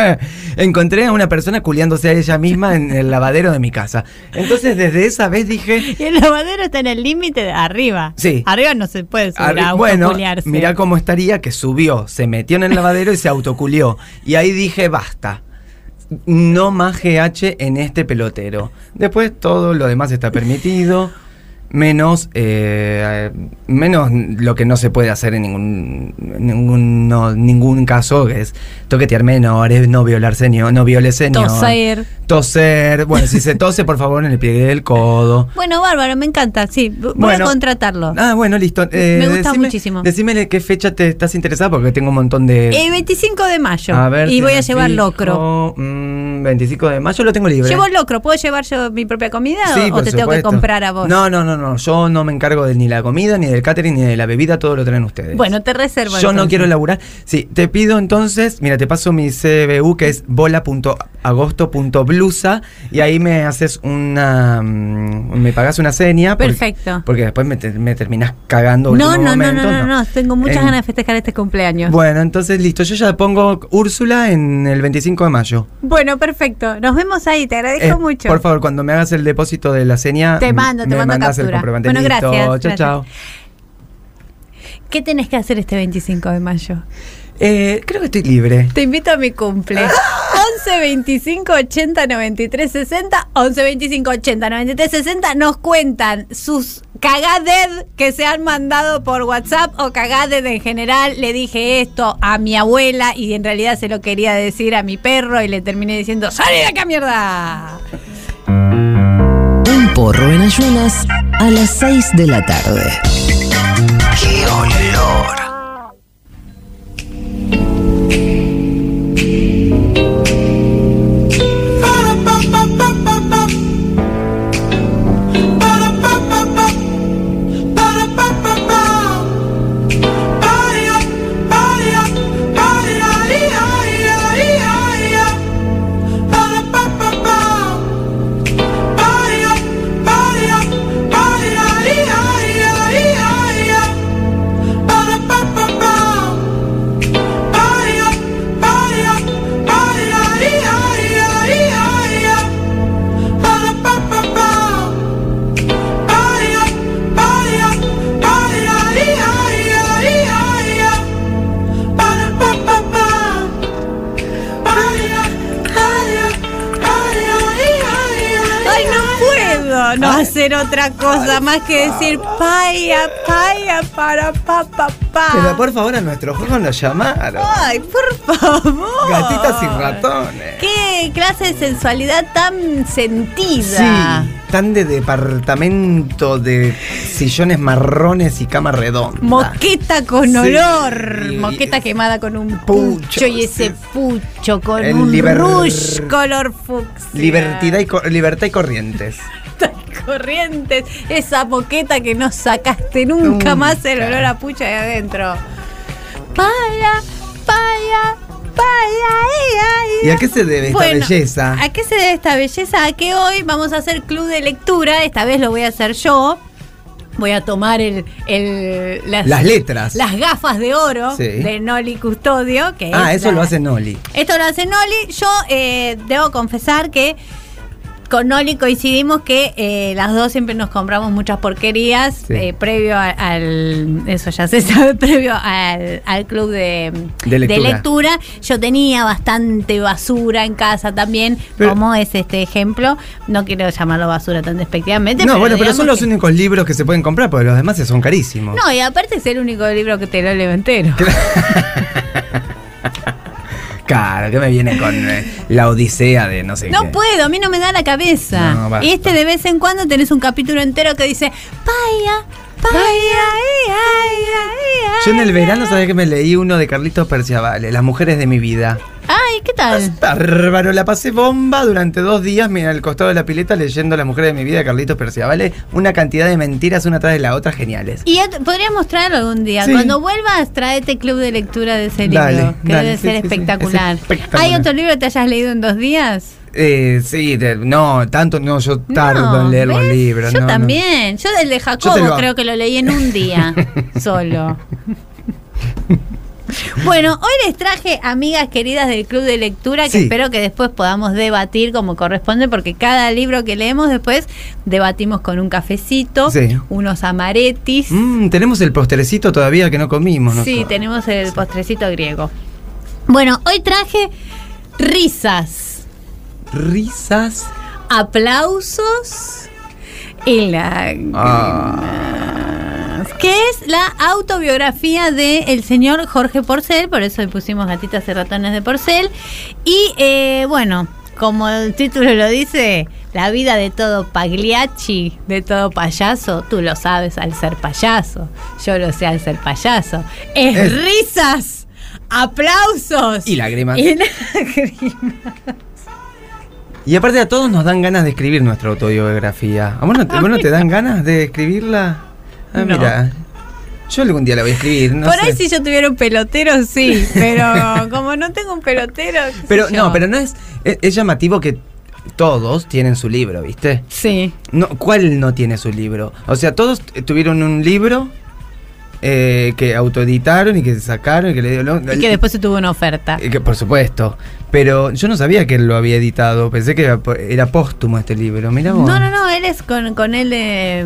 Encontré a una persona culiándose a ella misma en el lavadero de mi casa. Entonces, desde esa vez dije, Y el lavadero está en el límite de arriba. Sí. Arriba no se puede subir Arri- a bueno, mira cómo estaría que subió, se metió en el lavadero y se autoculió. Y ahí dije, basta. No más GH en este pelotero. Después todo lo demás está permitido. Menos, eh, menos lo que no se puede hacer en ningún, ningún, no, ningún caso, que es toquetear menores, no violar señor, no viole señor. Toser. Toser. Bueno, si se tose, por favor, en el pliegue del codo. Bueno, bárbaro, me encanta. Sí, voy Bueno. a contratarlo. Ah, bueno, listo. Me gusta muchísimo. Decime qué fecha te estás interesada porque tengo un montón de. El 25 de mayo. A ver y voy a llevar fijo. locro. Mm, 25 de mayo lo tengo libre. ¿Llevo locro? ¿Puedo llevar yo mi propia comida o- te tengo que comprar a vos? No, no, no, no. Yo no me encargo de ni la comida, ni del catering, ni de la bebida, todo lo traen ustedes. Bueno, te reservo. Yo no quiero laburar. Sí, te pido entonces, mira, te paso mi CBU que es bola.agosto.blusa y ahí me haces una. mm, me pagas una seña. Perfecto. Porque, después me, te- me terminás cagando. No, no, no, no, no, no. Tengo muchas En- ganas de festejar este cumpleaños. Bueno, entonces listo. Yo ya pongo Úrsula en el 25 de mayo. Bueno, perfecto. Nos vemos ahí. Te agradezco Eh, mucho. Por favor, cuando me hagas el depósito de la seña. Te mando, te me mando el Bueno, gracias, Chao, gracias. chao. ¿Qué tenés que hacer este 25 de mayo? Eh, creo que estoy libre. Te invito a mi cumple. 11 25 80 93 60. 11 25 80 93 60. Nos cuentan sus cagaded que se han mandado por WhatsApp o cagaded en general. Le dije esto a mi abuela y en realidad se lo quería decir a mi perro y le terminé diciendo: ¡Salí de acá, mierda! Un porro en ayunas a las 6 de la tarde. ¡Qué olor! No hacer otra cosa más que decir paya, paya, para pa, pa, pa! Pero por favor, a nuestro juego nos llamaron. ¡Ay, por favor! Gatitas y ratones. ¡Qué clase de sensualidad tan sentida! Sí, tan de departamento de sillones marrones y cama redonda. Moqueta con olor. Moqueta quemada con un Pucho, pucho, y ese sí. pucho con El un liber- rush color fucsia. Libertad y, libertad y corrientes. Corrientes. Esa moqueta que no sacaste nunca, Nunca. más el olor a pucha de adentro. Vaya, vaya, vaya. ay, ay, ¿Y a qué se debe esta Bueno, belleza? ¿A qué se debe esta belleza? A que hoy vamos a hacer club de lectura. Esta vez lo voy a hacer yo. Voy a tomar el, el- las, Las letras. las gafas de oro Sí. de Noli Custodio. Que ah, es eso la- lo hace Noli. Esto lo hace Noli. Yo eh, debo confesar que con Noli coincidimos que eh, las dos siempre nos compramos muchas porquerías Sí. eh, previo a- al. Eso ya se sabe, previo al, al club de, De lectura. lectura. Yo tenía bastante basura en casa también, Pero- como es este ejemplo. No quiero llamarlo basura tan despectivamente. No, bueno, pero son los que- únicos libros que se pueden comprar, porque los demás son carísimos. No, y aparte es el único libro que te lo leo entero. Claro, que me viene con eh, la odisea de no sé qué. No puedo, a mí no me da la cabeza. No, basta. y este de vez en cuando tenés un capítulo entero que dice, vaya, vaya, ay, ay, ay, Yo en el ay, verano, ay". ¿sabes que me leí uno de Carlitos Perciavale, Las mujeres de mi vida? Ay, ¿qué tal? Bárbaro, la pasé bomba durante dos días, mira, al costado de la pileta leyendo Las mujeres de mi vida de Carlitos Perciavale. Una cantidad de mentiras una tras de la otra geniales. Y podrías mostrarlo algún día. Sí. Cuando vuelvas, traete club de lectura de ese Dale, libro, que dale, debe sí, ser sí, espectacular. es espectacular. ¿Hay otro libro que te hayas leído en dos días? Eh, sí, de- no, tanto no, yo tardo No, en leer los libros. Yo no, no. también. Yo el de Jacobo lo- creo que lo leí en un día solo. Bueno, hoy les traje amigas queridas del club de lectura que Sí. espero que después podamos debatir como corresponde porque cada libro que leemos después debatimos con un cafecito, Sí. unos amaretis. Mm, tenemos el postrecito todavía que no comimos, ¿no? Sí, tenemos el postrecito griego. Bueno, hoy traje risas, Risas. aplausos y lágrimas. Que es la autobiografía del señor Jorge Porcel, por eso le pusimos gatitas y ratones de Porcel. Y eh, bueno, como el título lo dice, la vida de todo Pagliacci, de todo payaso, tú lo sabes al ser payaso, yo lo sé al ser payaso. Es, Es- risas, aplausos Y lágrimas. y lágrimas. Y aparte a todos nos dan ganas de escribir nuestra autobiografía. ¿A vos no te, vos no te dan ganas de escribirla? Ah, No. mira. Yo algún día la voy a escribir, no Por sé. ahí si yo tuviera un pelotero, sí, pero como no tengo un pelotero. qué sé Pero yo. no, pero no es, es. es llamativo que todos tienen su libro, ¿viste? Sí. No, ¿Cuál no tiene su libro? O sea, todos tuvieron un libro eh, que autoeditaron y que sacaron y que le dieron. Y que después se tuvo una oferta. Eh, que por supuesto. Pero yo no sabía que él lo había editado. Pensé que era, era póstumo este libro. Mira vos. No, no, no, él es con, con él eh,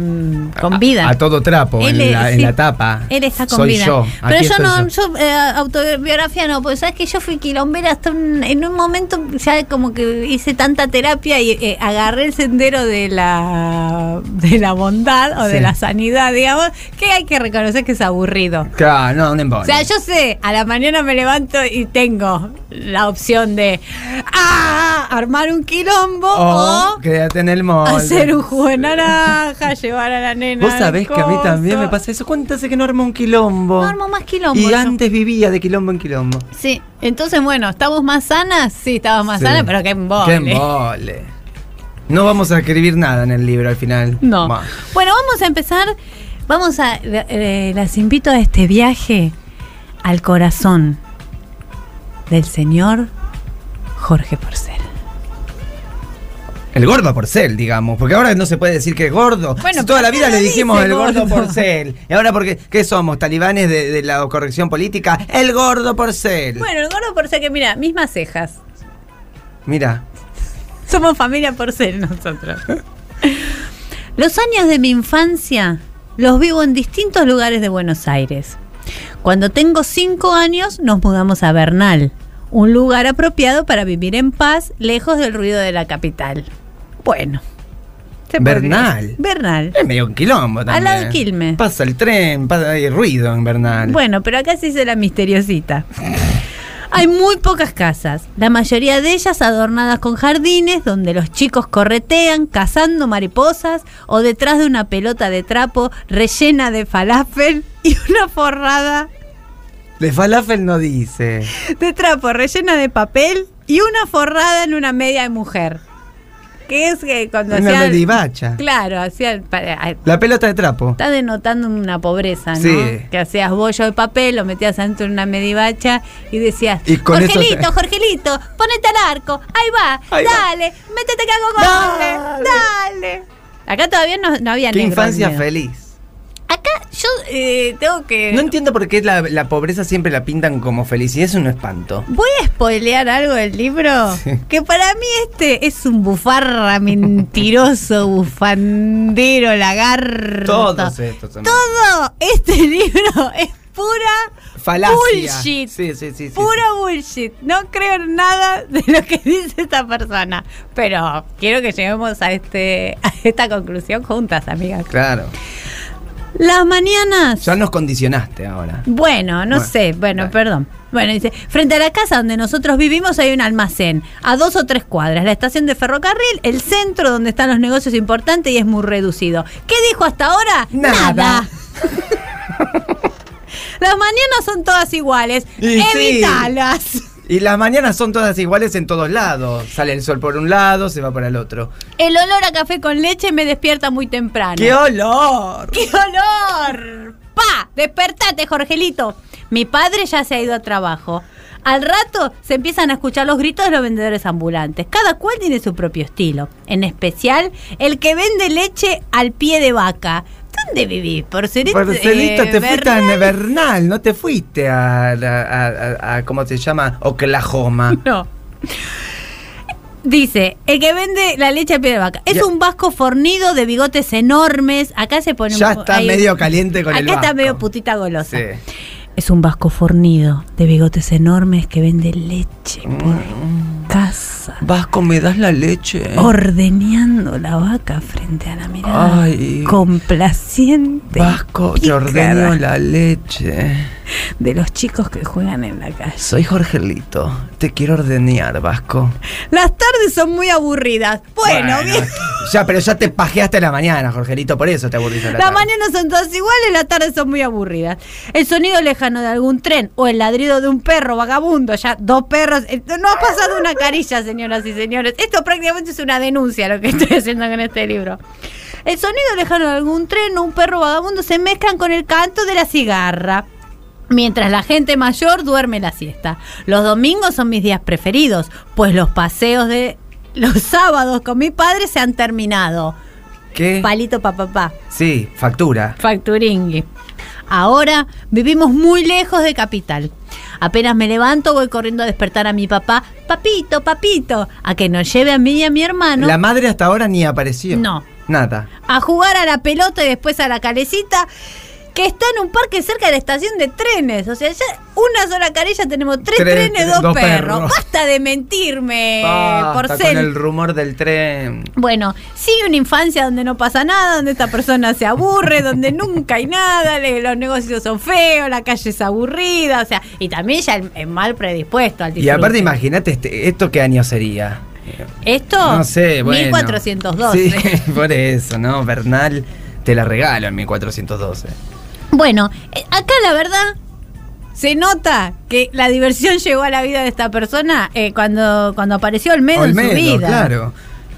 con vida. A, todo trapo, Él en, es- la, en sí. la tapa. Él está con Soy vida. yo. Pero yo no, yo, eh, autobiografía no, porque sabes que yo fui quilombera hasta un- en un momento ya como que hice tanta terapia y eh, agarré el sendero de la de la bondad o de la sanidad, digamos, que hay que reconocer que es aburrido. Claro, no, un embole. O sea, yo sé, a la mañana me levanto y tengo la opción de ¡ah! armar un quilombo O o, quédate en el molde. hacer un jugo de naranja, llevar a la nena. Vos sabés que a mí también me pasa eso. ¿Cuánto hace que no armo un quilombo? No armo más quilombo. y yo. antes vivía de quilombo en quilombo. Sí, entonces bueno, ¿estamos más sanas? Sí, estamos más Sí. sanas, pero qué embole. Qué embole. No vamos a escribir nada en el libro al final. No. Bah. Bueno, vamos a empezar. Vamos a. eh, las invito a este viaje al corazón del señor Jorge Porcel. El gordo porcel, digamos, porque ahora no se puede decir que es gordo. Bueno, Si toda la vida ¿qué le dijimos el gordo, gordo? porcel. Y ahora porque ¿qué somos? ¿Talibanes de, de la corrección política? El gordo porcel. Bueno, el gordo Porcel, que mira, mismas cejas. Mira. Somos familia Porcel nosotros. Los años de mi infancia los vivo en distintos lugares de Buenos Aires. Cuando tengo cinco años nos mudamos a Bernal, un lugar apropiado para vivir en paz, lejos del ruido de la capital. Bueno. se Bernal. Bernal. Es medio un quilombo también. Al lado de Quilmes. Pasa el tren, pasa, hay ruido en Bernal. Bueno, pero acá se hizo la misteriosita. Hay muy pocas casas, la mayoría de ellas adornadas con jardines donde los chicos corretean cazando mariposas o detrás de una pelota de trapo rellena de falafel y una forrada De falafel no dice. de trapo rellena de papel y una forrada en una media de mujer. Que es que cuando Una hacían... medivacha. Claro, hacían... pa- La pelota de trapo. Está denotando una pobreza, ¿no? Sí. Que hacías bollo de papel, lo metías dentro de una medivacha y decías, Y con eso Jorgelito, te- Jorgelito, ponete al arco, ahí va, Ahí va. dale, métete que hago goles, dale. Acá todavía no, no había Qué infancia feliz. Yo eh, tengo que... No entiendo por qué la, la pobreza siempre la pintan como felicidad, es un espanto. Voy a spoilear algo del libro. Sí. Que para mí este es un bufarra mentiroso, bufandero, lagarto. Todos estos son. Todo este libro es pura Falacia. bullshit. Sí, sí, sí. sí, Pura bullshit. No creo en nada de lo que dice esta persona. Pero quiero que lleguemos a, este, a esta conclusión juntas, amigas. Claro. Las mañanas. Ya nos condicionaste ahora. Bueno, no Bueno, sé, bueno, dale. perdón. Bueno, dice, frente a la casa donde nosotros vivimos hay un almacén, a dos o tres cuadras, la estación de ferrocarril, el centro donde están los negocios importantes y es muy reducido. ¿Qué dijo hasta ahora? Nada. Las mañanas son todas iguales. Y sí. Y las mañanas son todas iguales en todos lados. Sale el sol por un lado, se va por el otro. El olor a café con leche me despierta muy temprano. ¡Qué olor! ¡Qué olor! ¡Pa! ¡Despertate, Jorgelito! Mi padre ya se ha ido a trabajo. Al rato se empiezan a escuchar los gritos de los vendedores ambulantes. Cada cual tiene su propio estilo. En especial, el que vende leche al pie de vaca. ¿Dónde vivís? Porcelito. Marcelito, eh, te fuiste a? Bernal, no te fuiste a, a- a- a- ¿cómo se llama? Oklahoma. No. Dice, el que vende la leche al pie de vaca. Es Ya. un vasco fornido de bigotes enormes. Acá se pone Ya un está medio caliente con Acá el está vasco. medio putita golosa. Sí. Es un vasco fornido de bigotes enormes que vende leche por Mm. Casa, Vasco, ¿me das la leche? ordeñando la vaca frente a la mirada Ay. complaciente Vasco, te ordeno la leche. de los chicos que juegan en la calle. Soy Jorgelito. Te quiero ordeñar, Vasco. Las tardes son muy aburridas. Bueno, bien. Ya, pero ya te pajeaste la mañana, Jorgelito, por eso te aburriste la Las tarde. mañanas son todas iguales, las tardes son muy aburridas. El sonido lejano de algún tren o el ladrido de un perro vagabundo, ya dos perros. eh, No ha pasado una carilla, señoras y señores. Esto prácticamente es una denuncia lo que estoy haciendo con este libro. El sonido lejano de algún tren o un perro vagabundo se mezclan con el canto de la cigarra. Mientras la gente mayor duerme la siesta. Los domingos son mis días preferidos, pues los paseos de los sábados con mi padre se han terminado. ¿Qué? Palito pa papá. Sí, factura. Facturingui. Ahora vivimos muy lejos de capital. Apenas me levanto, voy corriendo a despertar a mi papá. Papito, papito, a que nos lleve a mí y a mi hermano La madre hasta ahora ni apareció. No. Nada. a jugar a la pelota y después a la calecita, que está en un parque cerca de la estación de trenes. O sea, ya una sola carilla tenemos tres, Tres- trenes, dos, dos perros. perros. Basta de mentirme, Basta Porcel. con el rumor del tren. Bueno, sigue una infancia donde no pasa nada, donde esta persona se aburre, donde nunca hay nada, los negocios son feos, la calle es aburrida, o sea, y también ya el, el mal predispuesto al Y disfrute. aparte, imagínate, este, ¿esto qué año sería? ¿Esto? No sé, bueno. 1412. Sí, por eso, ¿no? Bernal, te la regalo en 1412. Bueno, eh, acá la verdad se nota que la diversión llegó a la vida de esta persona eh, cuando, cuando apareció Olmedo, en su Olmedo, vida. claro.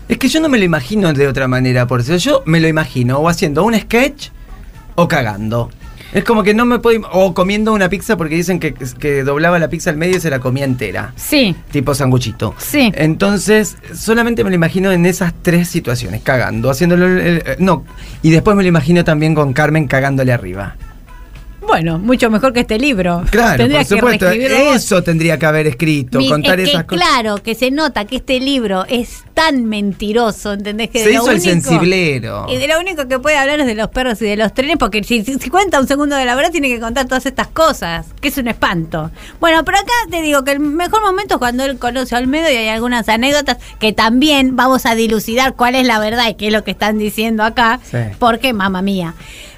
Es que yo no me lo imagino de otra manera, por eso yo me lo imagino o haciendo un sketch o cagando. Es como que no me puedo... O comiendo una pizza porque dicen que, que doblaba la pizza al medio y se la comía entera. Sí, Tipo sanguchito. Sí. Entonces, solamente me lo imagino en esas tres situaciones, cagando, haciéndolo... el- el- no, y después me lo imagino también con Carmen cagándole arriba. Bueno, mucho mejor que este libro. Claro, por supuesto. que. Eso tendría que haber escrito, Mi- contar es que esas cosas. claro, que se nota que este libro es tan mentiroso, ¿entendés? Que Se de lo hizo el sensiblero. Y de lo único que puede hablar es de los perros y de los trenes, porque si, si- si cuenta un segundo de la verdad tiene que contar todas estas cosas, que es un espanto. Bueno, pero acá te digo que el mejor momento es cuando él conoce a Olmedo y hay algunas anécdotas que también vamos a dilucidar cuál es la verdad y qué es lo que están diciendo acá, Sí. porque mamá mía.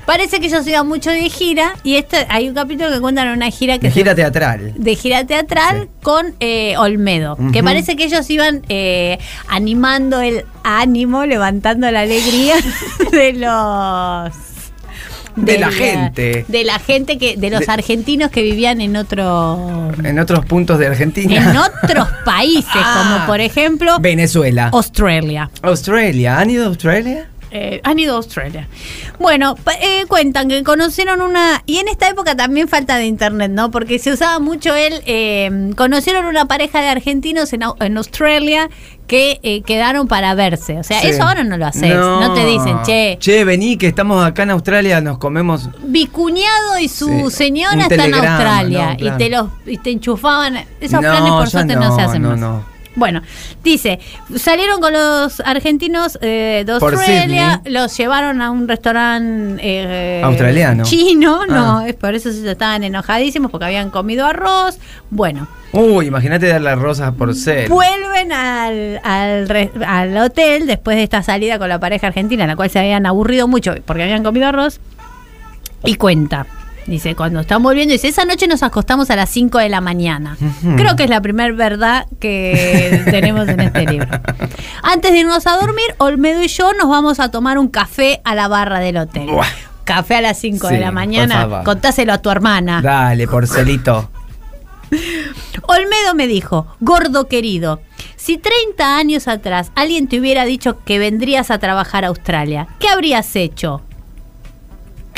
Parece que ellos iban mucho de gira y este, hay un capítulo que cuentan una gira que de gira teatral. De gira teatral con eh, Olmedo. Que parece que ellos iban eh, animando el ánimo, levantando la alegría de los de, la gente. De la gente que, de los argentinos que vivían en otro En otros puntos de Argentina. En otros países, como por ejemplo Venezuela. Australia. Australia. ¿Han ido a Australia? Eh, han ido a Australia. Bueno, eh, cuentan que conocieron una. Y en esta época también falta de internet, ¿no? Porque se usaba mucho él. Eh, conocieron una pareja de argentinos en, en Australia que quedaron para verse. O sea, eso ahora no lo haces. No. te dicen, che. Che, vení, que estamos acá en Australia, nos comemos. Vicuñado y su señora están en Australia. y, te los, y te enchufaban. Esos planes, por suerte, no, se hacen más. Bueno, dice, salieron con los argentinos eh, de Australia, los llevaron a un restaurante eh, australiano. Chino, no, ah. es por eso se estaban enojadísimos porque habían comido arroz. Bueno. Uy, imagínate darle arroz a porcel. Vuelven al, al, al hotel después de esta salida con la pareja argentina, en la cual se habían aburrido mucho porque habían comido arroz. Y cuenta. Dice, cuando están volviendo, dice, esa noche nos acostamos a las 5 de la mañana. Creo que es la primera verdad que tenemos en este libro. Antes de irnos a dormir, Olmedo y yo nos vamos a tomar un café a la barra del hotel. Café a las 5 de la mañana. Contáselo a tu hermana. Dale, porcelito. Olmedo me dijo, gordo querido, si 30 años atrás alguien te hubiera dicho que vendrías a trabajar a Australia, ¿qué habrías hecho?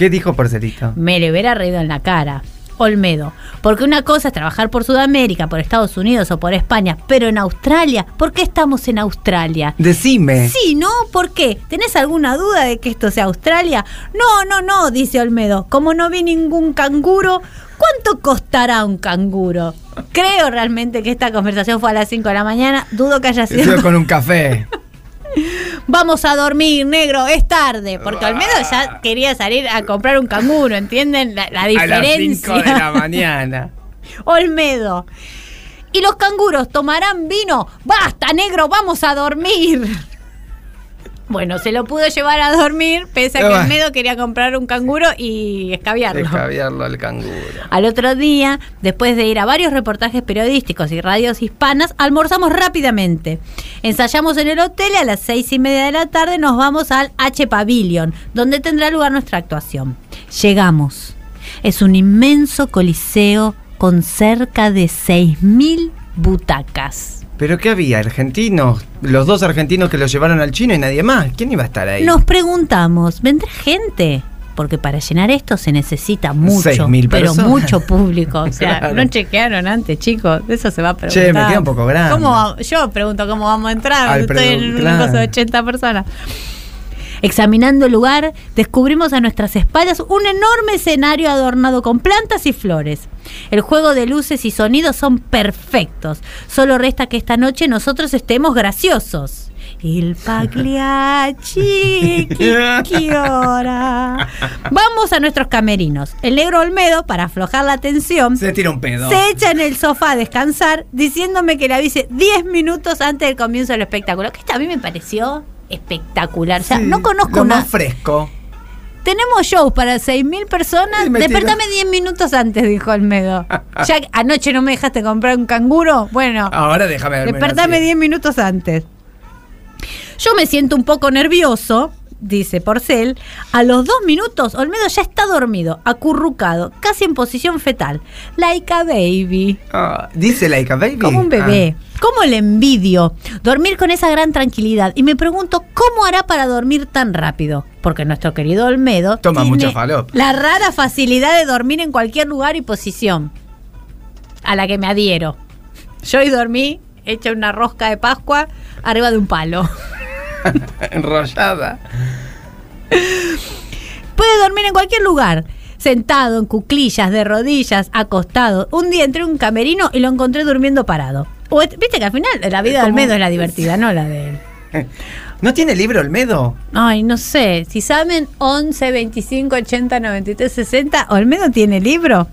¿Qué dijo Porcelito? Me le hubiera reído en la cara. Olmedo. Porque una cosa es trabajar por Sudamérica, por Estados Unidos o por España, pero en Australia, ¿por qué estamos en Australia? Decime. Sí, ¿no? ¿Por qué? ¿Tenés alguna duda de que esto sea Australia? No, no, no, dice Olmedo. Como no vi ningún canguro, ¿cuánto costará un canguro? Creo realmente que esta conversación fue a las 5 de la mañana. Dudo que haya sido. con un café. Vamos a dormir, negro, es tarde. Porque al menos ya quería salir a comprar un canguro, ¿entienden? La, diferencia. A las 5 de la mañana. Olmedo. ¿Y los canguros tomarán vino? ¡Basta, negro! ¡Vamos a dormir! Bueno, se lo pudo llevar a dormir, pese a que el medo quería comprar un canguro y escabiarlo. Escabiarlo al canguro. Al otro día, después de ir a varios reportajes periodísticos y radios hispanas, almorzamos rápidamente. Ensayamos en el hotel y a las seis y media de la tarde nos vamos al H Pavilion, donde tendrá lugar nuestra actuación. Llegamos. Es un inmenso coliseo con cerca de 6.000 butacas. ¿Pero qué había? ¿Argentinos? Los dos argentinos que los llevaron al chino y nadie más. ¿Quién iba a estar ahí? Nos preguntamos, ¿vendrá gente? Porque para llenar esto se necesita mucho, pero mucho público. O sea, no chequearon antes, chicos. Eso se va a preguntar. Che, me queda un poco grande. ¿Cómo, yo pregunto cómo vamos a entrar. Estoy en un claro. de 80 personas. Examinando el lugar, descubrimos a nuestras espaldas un enorme escenario adornado con plantas y flores. El juego de luces y sonidos son perfectos. Solo resta que esta noche nosotros estemos graciosos. El Pagliacci, ¿qué hora? Vamos a nuestros camerinos. El negro Olmedo, para aflojar la tensión, se tira un pedo. Se echa en el sofá a descansar, diciéndome que le avise 10 minutos antes del comienzo del espectáculo. Que esto a mí me pareció espectacular. O sea, no conozco lo más fresco. Tenemos show para 6.000 personas. Despertame 10 minutos antes, dijo Almedo. ya anoche no me dejaste comprar un canguro. Bueno, ahora déjame Despertame 10 minutos antes. Yo me siento un poco nervioso, dice Porcel. A los dos minutos, Olmedo ya está dormido, acurrucado, casi en posición fetal. Laika baby. Ah, dice Laika baby. Como un bebé. Ah. ¿Cómo le envidio? Dormir con esa gran tranquilidad. Y me pregunto, ¿cómo hará para dormir tan rápido? Porque nuestro querido Olmedo toma mucha falop. La rara facilidad de dormir en cualquier lugar y posición. A la que me adhiero. Yo hoy dormí hecha una rosca de Pascua arriba de un palo. Enrollada. Puede dormir en cualquier lugar sentado en cuclillas, de rodillas, acostado. Un día entré en un camerino y lo encontré durmiendo parado. Viste que al final la vida de Olmedo es la divertida, no la de él. ¿No tiene libro Olmedo? Ay, no sé. Si saben 11, 25, 80, 93, 60, ¿Olmedo tiene libro?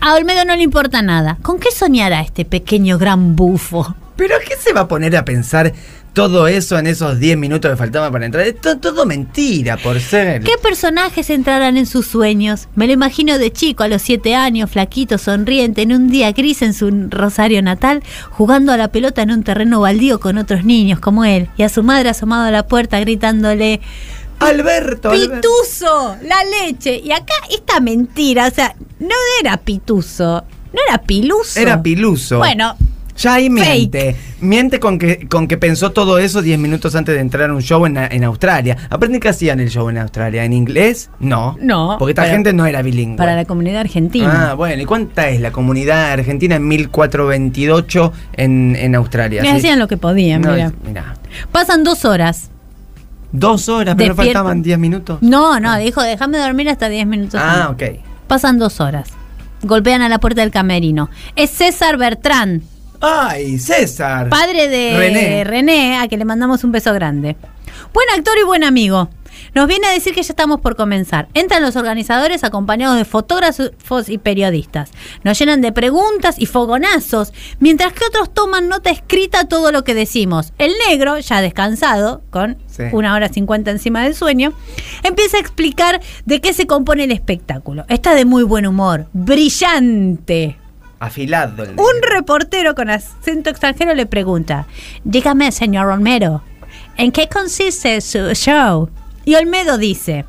A Olmedo no le importa nada. ¿Con qué soñará este pequeño gran bufo? ¿Pero qué se va a poner a pensar todo eso en esos 10 minutos que faltaban para entrar? Es to- todo mentira, por ser. ¿Qué personajes entrarán en sus sueños? Me lo imagino de chico, a los siete años, flaquito, sonriente, en un día gris en su Rosario natal, jugando a la pelota en un terreno baldío con otros niños como él, y a su madre asomado a la puerta gritándole Alberto, Alberto. ¡Pituso! ¡La leche! Y acá esta mentira, o sea, no era pituso, no era piluso. Era piluso. Bueno, Ya ahí miente. Miente con que, con que pensó todo eso 10 minutos antes de entrar a un show en, en Australia. Aparte, ¿qué hacían el show en Australia? ¿En inglés? No. No, Porque esta para- gente no era bilingüe. para la comunidad argentina. Ah, bueno, ¿y cuánta es la comunidad argentina en 1428 en, en Australia? Me ¿sí? hacían lo que podían, No, mira. Pasan dos horas. Dos horas, pero faltaban 10 minutos. No, no, dijo, déjame dormir hasta 10 minutos. Ah, antes". ok. Pasan dos horas. Golpean a la puerta del camerino. Es César Bertrán, ¡Ay, César! padre de René. René, a que le mandamos un beso grande. Buen actor y buen amigo. Nos viene a decir que ya estamos por comenzar. Entran los organizadores acompañados de fotógrafos y periodistas. Nos llenan de preguntas y fogonazos, mientras que otros toman nota escrita todo lo que decimos. El negro, ya descansado, con Sí. una hora cincuenta encima del sueño, empieza a explicar de qué se compone el espectáculo. Está de muy buen humor, brillante. Afilado. el Un reportero con acento extranjero le pregunta, dígame, señor Olmedo, ¿en qué consiste su show? Y Olmedo dice,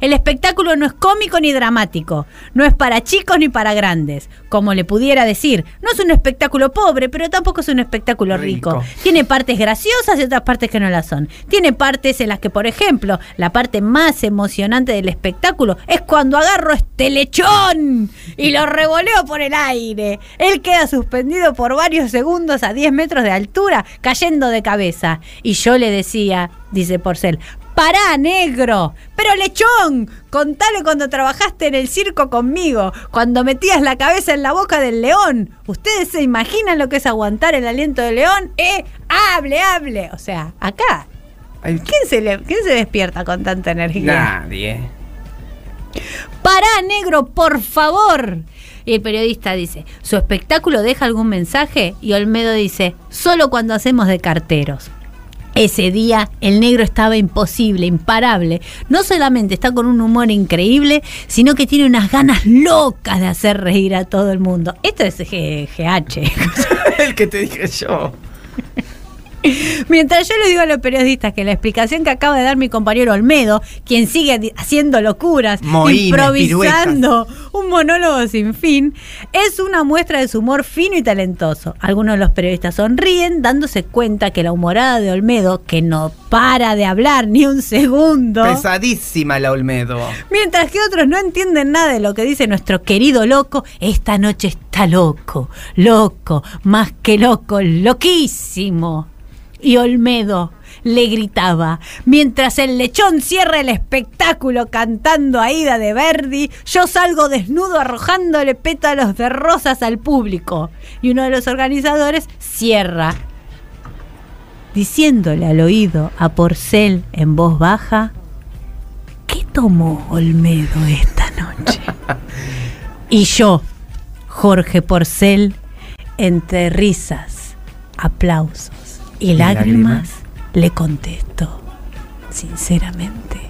el espectáculo no es cómico ni dramático, no es para chicos ni para grandes. Como le pudiera decir, no es un espectáculo pobre, pero tampoco es un espectáculo rico. Rico. Tiene partes graciosas y otras partes que no las son. Tiene partes en las que, por ejemplo, la parte más emocionante del espectáculo es cuando agarro este lechón y lo revoleo por el aire. Él queda suspendido por varios segundos a 10 metros de altura, cayendo de cabeza. Y yo le decía, dice Porcel, Pará, negro. Pero lechón, contale cuando trabajaste en el circo conmigo, cuando metías la cabeza en la boca del león. ¿Ustedes se imaginan lo que es aguantar el aliento del león? ¡Eh! ¡Hable, hable! O sea, acá, ¿quién se, le, quién se despierta con tanta energía? Nadie. Pará, negro, por favor. Y el periodista dice, ¿su espectáculo deja algún mensaje? Y Olmedo dice, solo cuando hacemos de carteros. Ese día el negro estaba imposible, imparable. No solamente está con un humor increíble, sino que tiene unas ganas locas de hacer reír a todo el mundo. Esto es G- GH. el que te dije yo. Mientras yo le digo a los periodistas que la explicación que acaba de dar mi compañero Olmedo, quien sigue haciendo locuras, improvisando un monólogo sin fin, es una muestra de su humor fino y talentoso. Algunos de los periodistas sonríen, dándose cuenta que la humorada de Olmedo, que no para de hablar ni un segundo, Pesadísima la Olmedo. mientras que otros no entienden nada de lo que dice nuestro querido loco, esta noche está loco, loco, más que loco, loquísimo. Y Olmedo le gritaba, mientras el lechón cierra el espectáculo cantando Aida de Verdi, yo salgo desnudo arrojándole pétalos de rosas al público. Y uno de los organizadores cierra, diciéndole al oído a Porcel en voz baja, ¿qué tomó Olmedo esta noche? y yo, Jorge Porcel, entre risas, aplausos y, lágrimas, lágrimas? le contesto, sinceramente,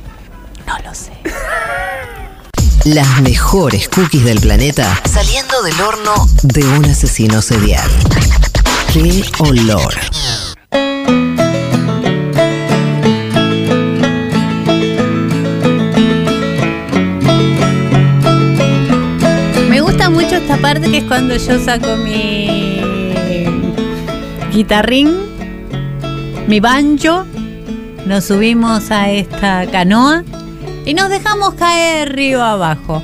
no lo sé. Las mejores cookies del planeta saliendo del horno de un asesino serial. ¡Qué olor! Me gusta mucho esta parte que es cuando yo saco mi guitarrín, mi banjo, nos subimos a esta canoa y nos dejamos caer río abajo.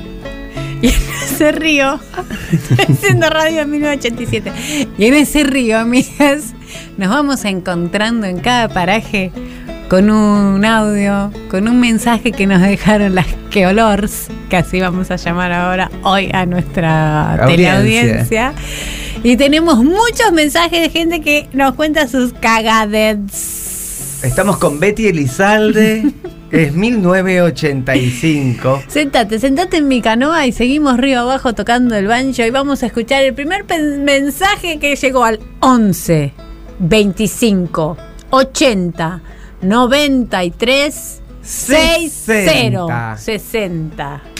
Y en ese río, haciendo radio en 1987, y en ese río, amigas, nos vamos encontrando en cada paraje con un audio, con un mensaje que nos dejaron las que olors, que así vamos a llamar ahora hoy a nuestra Audiencia. teleaudiencia. Y tenemos muchos mensajes de gente que nos cuenta sus cagadets. Estamos con Betty Elizalde. es 1985. Sentate, sentate en mi canoa y seguimos río abajo tocando el banjo y vamos a escuchar el primer mensaje que llegó al 11 25 80 93 60 60.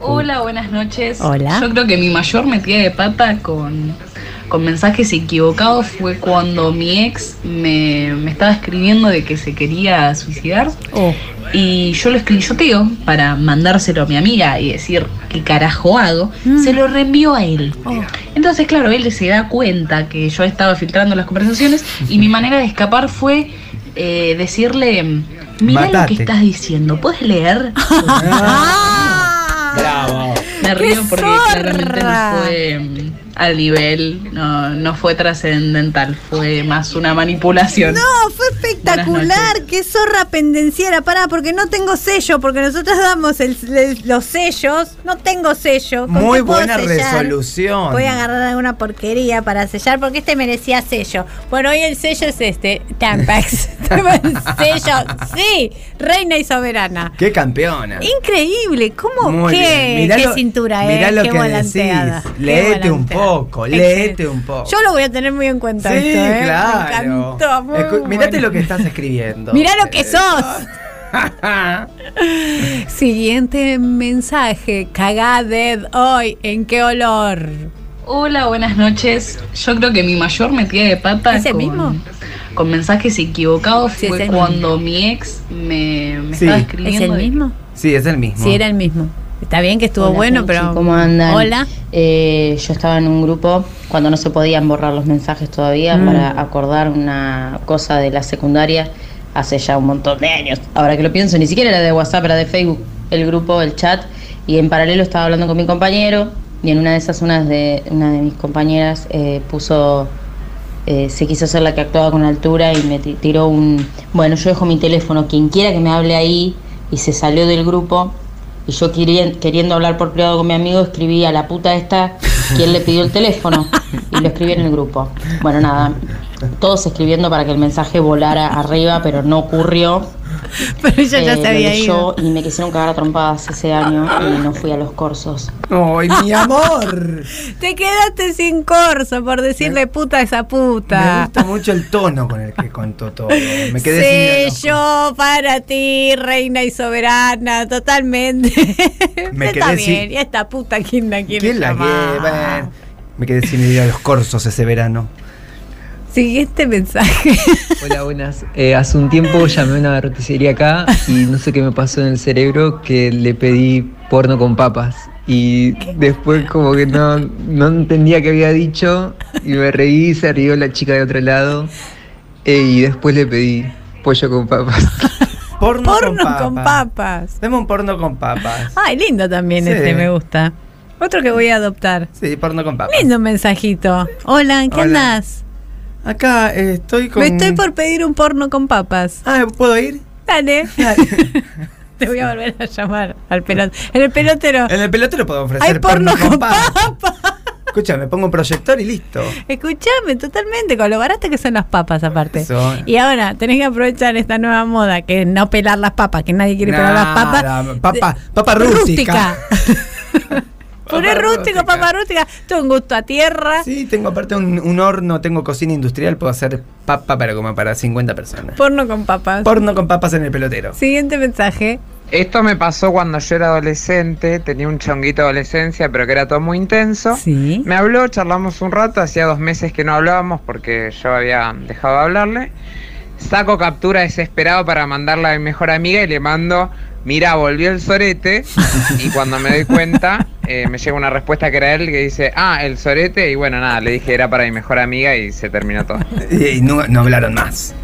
Hola, buenas noches. Hola. Yo creo que mi mayor metida de pata con, con mensajes equivocados fue cuando mi ex me, me estaba escribiendo de que se quería suicidar. Oh. Y yo lo screenshoteo para mandárselo a mi amiga y decir qué carajo hago. Mm. Se lo reenvío a él. Oh. Entonces, claro, él se da cuenta que yo estaba filtrando las conversaciones y mi manera de escapar fue eh, decirle, mira lo que estás diciendo, ¿puedes leer? Bravo. Me río porque zorra! claramente no fue al nivel, no, no fue trascendental, fue más una manipulación. No, fue espectacular. Qué zorra pendenciera. Pará, porque no tengo sello, porque nosotros damos el- el- los sellos. No tengo sello. ¿Con Muy buena resolución. Voy a agarrar alguna porquería para sellar porque este merecía sello. Bueno, hoy el sello es este, Tampax. el sello, sí, reina y soberana. Qué campeona. Increíble, ¿cómo? Muy ¿Qué, qué lo- cintura, mirá eh? lo qué que volanteada. decís. qué Léete un volanteada. Poco, léete un poco. Yo lo voy a tener muy en cuenta Sí, esto, ¿eh? claro. Me encantó, muy Escu- Mirate bueno. lo que estás escribiendo. Mirá lo que Eh, sos. Siguiente mensaje. Cagade hoy. ¿En qué olor? Hola, buenas noches. Yo creo que mi mayor metida de pata ¿Es el con, mismo? con mensajes equivocados Sí, fue cuando mi ex me, me Sí. estaba ¿Es ¿Es escribiendo. el mismo? Sí, es el mismo. Sí, era el mismo. Está bien que estuvo Hola, bueno, pero. ¿Cómo andan? Hola. Eh, yo estaba en un grupo cuando no se podían borrar los mensajes todavía Mm. para acordar una cosa de la secundaria hace ya un montón de años. Ahora que lo pienso, ni siquiera era de WhatsApp, era de Facebook, el grupo, el chat. Y en paralelo estaba hablando con mi compañero y en una de esas, una de, una de mis compañeras eh, puso eh, se quiso hacer la que actuaba con altura y me ti- tiró un, bueno, yo dejo mi teléfono, quien quiera que me hable ahí, y se salió del grupo. Y yo querien- queriendo hablar por privado con mi amigo, escribí a la puta esta quién le pidió el teléfono y lo escribí en el grupo. Bueno, nada, todos escribiendo para que el mensaje volara arriba, pero no ocurrió. Pero ella ya Eh, se había ido. y me quisieron cagar a trompadas ese año y no fui a los corsos. ¡Ay, mi amor! Te quedaste sin corso por decirle puta a esa Me puta. gusta mucho el tono con el que contó todo. Me quedé sin Sello para ti, reina y soberana, totalmente. Me Está quedé bien, sin- y esta puta, ¿quién la quiere ¿Quién la llamar? lleva? Me quedé sin ir a los corsos ese verano. Siguiente mensaje. Hola, buenas. Eh, hace un tiempo llamé a una roticería acá y no sé qué me pasó en el cerebro que le pedí porno con papas. Y después como que no, no entendía qué había dicho y me reí, se rió la chica de otro lado eh, y después le pedí pollo con papas. Porno, Porno con, con papas. papas. Dame un porno con papas. Ay, lindo también Sí. este, me gusta. Otro que voy a adoptar. Sí, porno con papas. Lindo mensajito. Hola, ¿en qué Hola. andás? Acá eh, estoy con. Me estoy por pedir un porno con papas. Ah, ¿puedo ir? Dale. Dale. Te voy a volver a llamar al pelotero. En el pelotero. En el pelotero puedo ofrecer Hay porno con papas. papas. Escucha, me pongo un proyector y listo. Escuchame, totalmente, con lo barato que son las papas aparte. Eso. Y ahora tenés que aprovechar esta nueva moda, que es no pelar las papas, que nadie quiere pelar las papas. Papa- papa rústica. Papa rústico, rústica. papa rústica, todo un gusto a tierra. Sí, tengo aparte un, un horno, tengo cocina industrial, puedo hacer papa para como para 50 personas. Porno con papas. Porno con papas en el pelotero. Siguiente mensaje. Esto me pasó cuando yo era adolescente, tenía un chonguito de adolescencia, pero que era todo muy intenso. Sí. Me habló, charlamos un rato, hacía dos meses que no hablábamos porque yo había dejado de hablarle. Saco captura desesperado para mandarla a mi mejor amiga y le mando, mira, volvió el sorete. y cuando me doy cuenta, eh, me llega una respuesta que era él que dice, ah, el sorete. Y bueno, nada, le dije era para mi mejor amiga y se terminó todo. Y no, no hablaron más.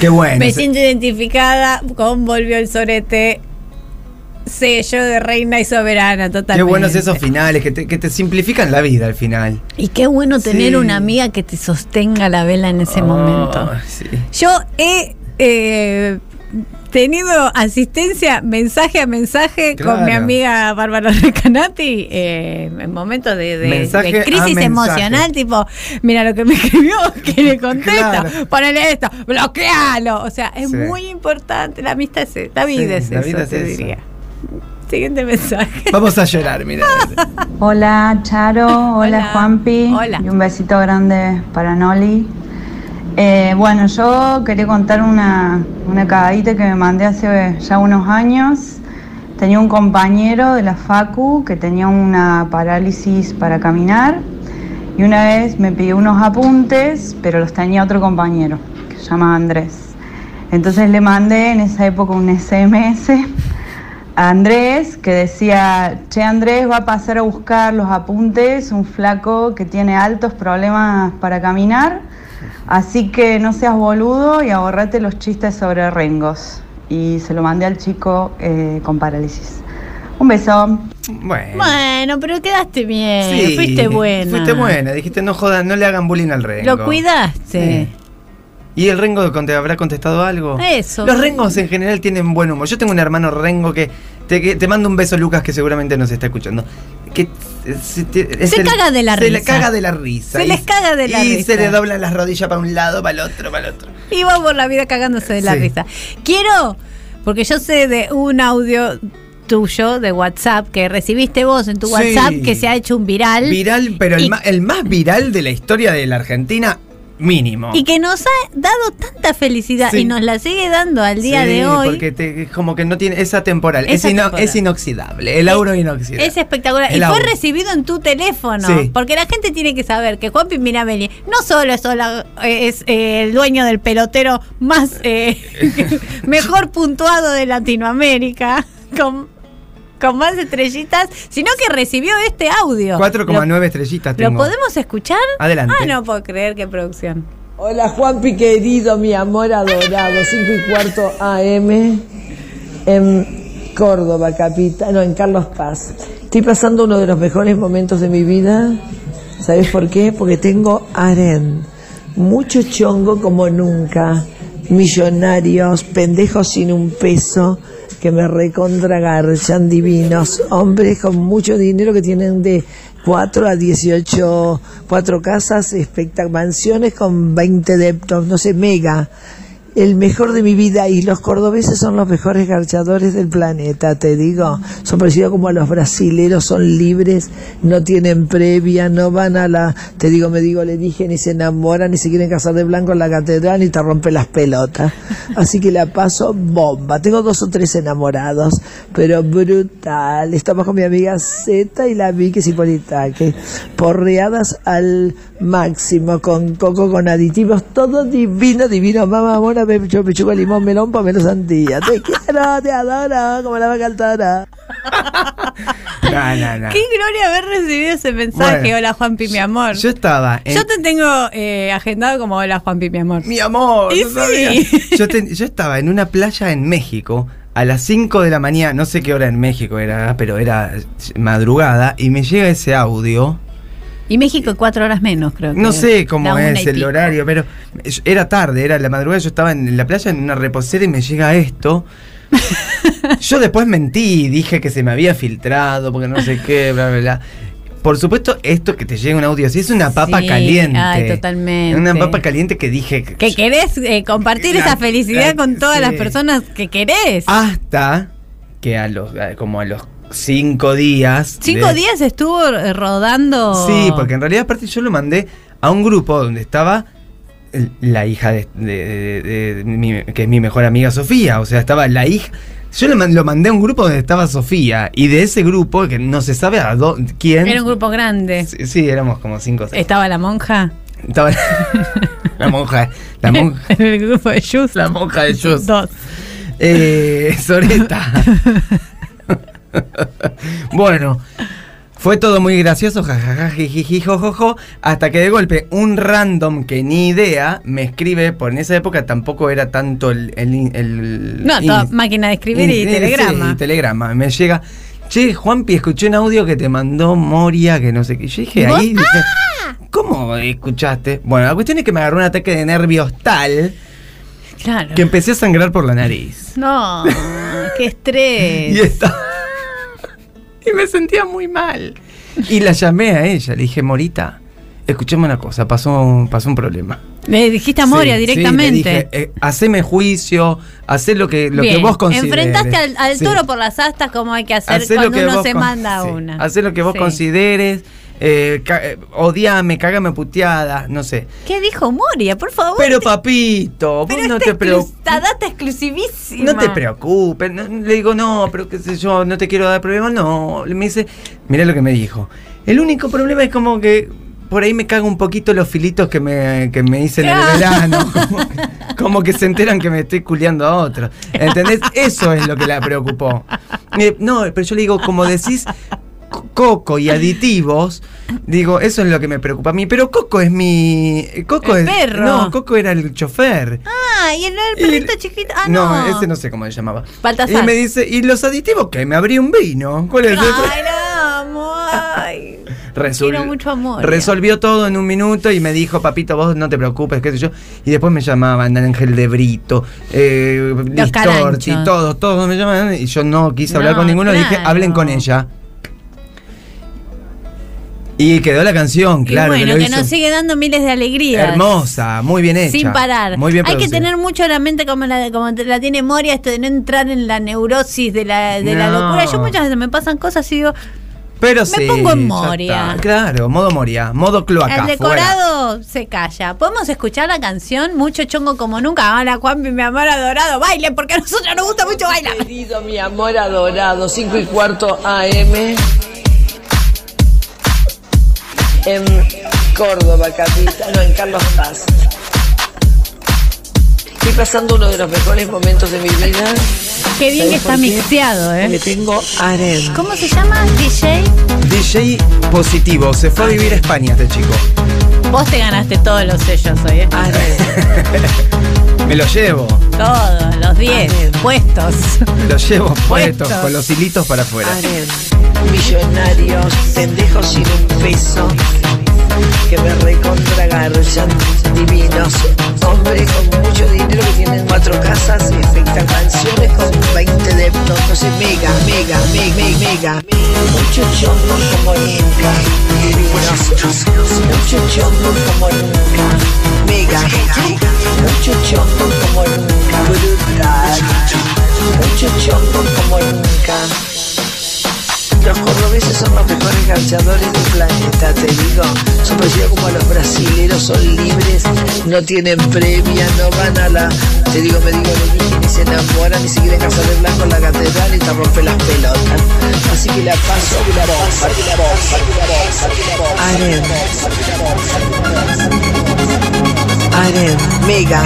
Qué bueno. Me siento identificada con Volvió el Sorete, sello de reina y soberana, totalmente. Qué buenos esos finales, que te, que te simplifican la vida al final. Y qué bueno tener Sí. una amiga que te sostenga la vela en ese Oh, momento. sí. Yo he eh, tenido asistencia mensaje a mensaje con mi amiga Bárbara Recanati eh, en momentos de, de- crisis emocional, tipo, mira lo que me escribió, que le contesta, Claro. ponele esto, bloquealo. O sea, es Sí. muy importante, la amistad es, la vida Sí, es la eso, vida es te eso. diría. Siguiente mensaje. Vamos a llorar, mira. Hola Charo, hola, Hola. Juanpi Hola. y un besito grande para Noli. Eh, bueno, yo quería contar una, una cagadita que me mandé hace ya unos años. Tenía un compañero de la Facu que tenía una parálisis para caminar y una vez me pidió unos apuntes, pero los tenía otro compañero que se llama Andrés. Entonces le mandé en esa época un SMS a Andrés que decía, che Andrés va a pasar a buscar los apuntes, un flaco que tiene altos problemas para caminar, así que no seas boludo y ahorrate los chistes sobre rengos. Y se lo mandé al chico eh, con parálisis. Un beso. Bueno. Bueno, pero quedaste bien. Sí, fuiste buena. Fuiste buena. Dijiste, no jodan, no le hagan bullying al rengo. Lo cuidaste. Sí. ¿Y el rengo te habrá contestado algo? Eso. Los rengos en general tienen buen humor. Yo tengo un hermano rengo que te, que- te mando un beso, Lucas, que seguramente nos está escuchando. Que se, Se caga de la se le risa. caga de la risa. Se Y- les caga de la y risa. se le doblan las rodillas para un lado, para el otro, para el otro. Y va por la vida cagándose de la Sí. risa. Quiero, porque yo sé de un audio tuyo de WhatsApp que recibiste vos en tu Sí. WhatsApp que se ha hecho un viral. Viral, pero Y- el, ma- el más viral de la historia de la Argentina, mínimo. Y que nos ha dado tanta felicidad Sí. y nos la sigue dando al día Sí, de hoy. Porque te- como que no tiene esa temporal. Esa es, ino- temporal. es inoxidable. El auro inoxidable. Es espectacular. El y fue recibido en tu teléfono. Sí. Porque la gente tiene que saber que Juanpi Mirabelli no solo es, eh, es, eh, el dueño del pelotero más eh, mejor puntuado de Latinoamérica, con, con más estrellitas, sino que recibió este audio. 4,9 estrellitas ¿Lo, tengo. ¿Lo podemos escuchar? Adelante. Ah, no puedo creer qué producción. Hola Juanpi querido, mi amor adorado, 5 y cuarto AM en Córdoba, capital, no, en Carlos Paz. Estoy pasando uno de los mejores momentos de mi vida. ¿Sabes por qué? Porque tengo aren, mucho chongo como nunca, millonarios, pendejos sin un peso, que me recontragarchan divinos, hombres con mucho dinero que tienen de 4 a 18, cuatro casas, mansiones con 20 deptos, no sé, mega. El mejor de mi vida y los cordobeses son los mejores garchadores del planeta, te digo. Son parecidos como a los brasileros, son libres, no tienen previa, no van a la, te digo, me digo, le dije, ni se enamoran, ni se quieren casar de blanco en la catedral, ni te rompe las pelotas. Así que la paso bomba. Tengo dos o tres enamorados, pero brutal. Estamos con mi amiga Z y la Vicky Cipolitaque. Porreadas al máximo, con coco, con aditivos, todo divino, divino. Mamá, pechuga, limón, melón, pomelo, sandía. Te quiero, te adoro, como la vaca al toro. No, no, no. Qué gloria haber recibido ese mensaje. Bueno, Hola Juanpi, mi amor. Yo estaba en. Yo te tengo eh, agendado como Hola Juanpi, mi amor. Mi amor, Y no sabía. sí. Yo, te- yo estaba en una playa en México a las 5 de la mañana, no sé qué hora en México era, pero era madrugada, y me llega ese audio. Y México cuatro horas menos, creo que. No sé cómo es el horario, pero era tarde, era la madrugada, yo estaba en la playa en una reposera y me llega esto. Yo después mentí, dije que se me había filtrado, porque no sé qué, bla, bla, bla. Por supuesto, esto que te llega un audio así es una papa Sí, caliente. ay, totalmente. Una papa caliente que dije. Que querés eh, compartir La- esa felicidad la- con todas sí. las personas que querés. Hasta que a los, como a los cinco días. Cinco de- días estuvo eh, rodando. Sí, porque en realidad aparte yo lo mandé a un grupo donde estaba la hija de, de- mi- que es mi mejor amiga Sofía, o sea, estaba la hija. Yo lo, man- lo mandé a un grupo donde estaba Sofía y de ese grupo que no se sabe a dó- quién. Era un grupo grande. Sí, sí, éramos como cinco o seis. Estaba la monja. Estaba la monja, la monja, en el grupo de Just. la monja de Just. Dos. Eh, Soreta. bueno, fue todo muy gracioso, jajaja, jijiji, jojojo, hasta que de golpe un random que ni idea me escribe, por en esa época tampoco era tanto el... el, el- No, in- toda máquina de escribir y telegrama. sí, telegrama. Me llega, che, Juanpi, escuché un audio que te mandó Moria, que no sé qué. Yo dije ¿Vos? ahí, dije, ¿cómo escuchaste? Bueno, la cuestión es que me agarró un ataque de nervios tal Claro. que empecé a sangrar por la nariz. No, qué estrés. Y estaba- y me sentía muy mal. Y la llamé a ella, le dije, Morita, escuchame una cosa, pasó, un- pasó un problema. Le dijiste a Moria Sí, sí, directamente. le dije, eh, haceme juicio, hacé lo que, lo que vos consideres. Enfrentaste al, al Sí. toro por las astas como hay que hacer Hacé cuando uno se con- manda sí, una. Hacé lo que vos Sí. consideres. Eh, ca- eh, odiame, cagame puteada, no sé. ¿Qué dijo Moria? Por favor. Pero papito, vos no te preocupes. esta data exclusivísima. No te preocupes. no- le digo, no, pero qué sé yo, no te quiero dar problemas. No. Me dice, mirá lo que me dijo. El único problema es como que por ahí me cago un poquito los filitos que me, que me hice en el verano. Como, como que se enteran que me estoy culeando a otros. ¿Entendés? Eso es lo que la preocupó. Eh, no, pero yo le digo, como decís. Co- Coco y aditivos, digo, eso es lo que me preocupa a mí. Pero Coco es mi. Coco El es. perro. No, Coco era el chofer. Ah, y el, el perrito chiquito. Ah, no. No, ese no sé cómo se llamaba. Baltasar. Y me dice, ¿y los aditivos qué? Me abrí un vino. ¿Cuál es el Ay, la amo. Ay. Resol- quiero mucho amor. Resolvió todo en un minuto y me dijo, papito, vos no te preocupes, qué sé yo. Y después me llamaban Ángel de Brito, eh, Listorti, todos, todos me llamaban. Y yo no quise hablar No, con ninguno, dije, hablen con ella. Y quedó la canción, Y claro. bueno, lo que nos sigue dando miles de alegrías. Hermosa, muy bien hecha. Sin parar. Muy bien Hay que tener mucho la mente como la, como la tiene Moria, esto de no entrar en la neurosis de la, de la locura. Yo muchas veces me pasan cosas y digo, Pero me sí, pongo en Moria. Claro, modo Moria, modo cloaca. el fuera. decorado se calla. ¿Podemos escuchar la canción? Mucho chongo como nunca. Hola, Juanpi, mi amor adorado. Baile, porque a nosotros nos gusta mucho bailar. Querido mi amor adorado, 5 y cuarto AM. En Córdoba, capital, no, en Carlos Paz. Estoy pasando uno de los mejores momentos de mi vida. Qué bien que ¿Sabes está mixeado, ¿eh? tengo harem. ¿Cómo se llama? DJ. DJ positivo, se fue a vivir a España este chico. Vos te ganaste todos los sellos hoy, ¿eh? Me lo llevo, Todos, los 10 puestos. me lo llevo puestos, Puestos. con los hilitos para afuera. Millonarios, pendejos sin un peso. Que me recontra garchan divinos. Hombres con mucho dinero que tienen cuatro casas y efectan mansiones con 20 deptos. No sé, mega, mega, mega, mega, mega. Mucho chongo como nunca. Divinos. Mucho chongo como nunca. Mega. Mucho chongo como nunca. Brutal. Mucho chongo como nunca. Los cordobeses son los mejores ganchadores del planeta, te digo. Son parecidos como a los brasileros, son libres, no tienen previa, no van a la. Te digo, me digo, ni se enamoran, ni se quieren casar de blanco en la catedral y te rompe las pelotas. Así que la paso, que la bomba, que la mega.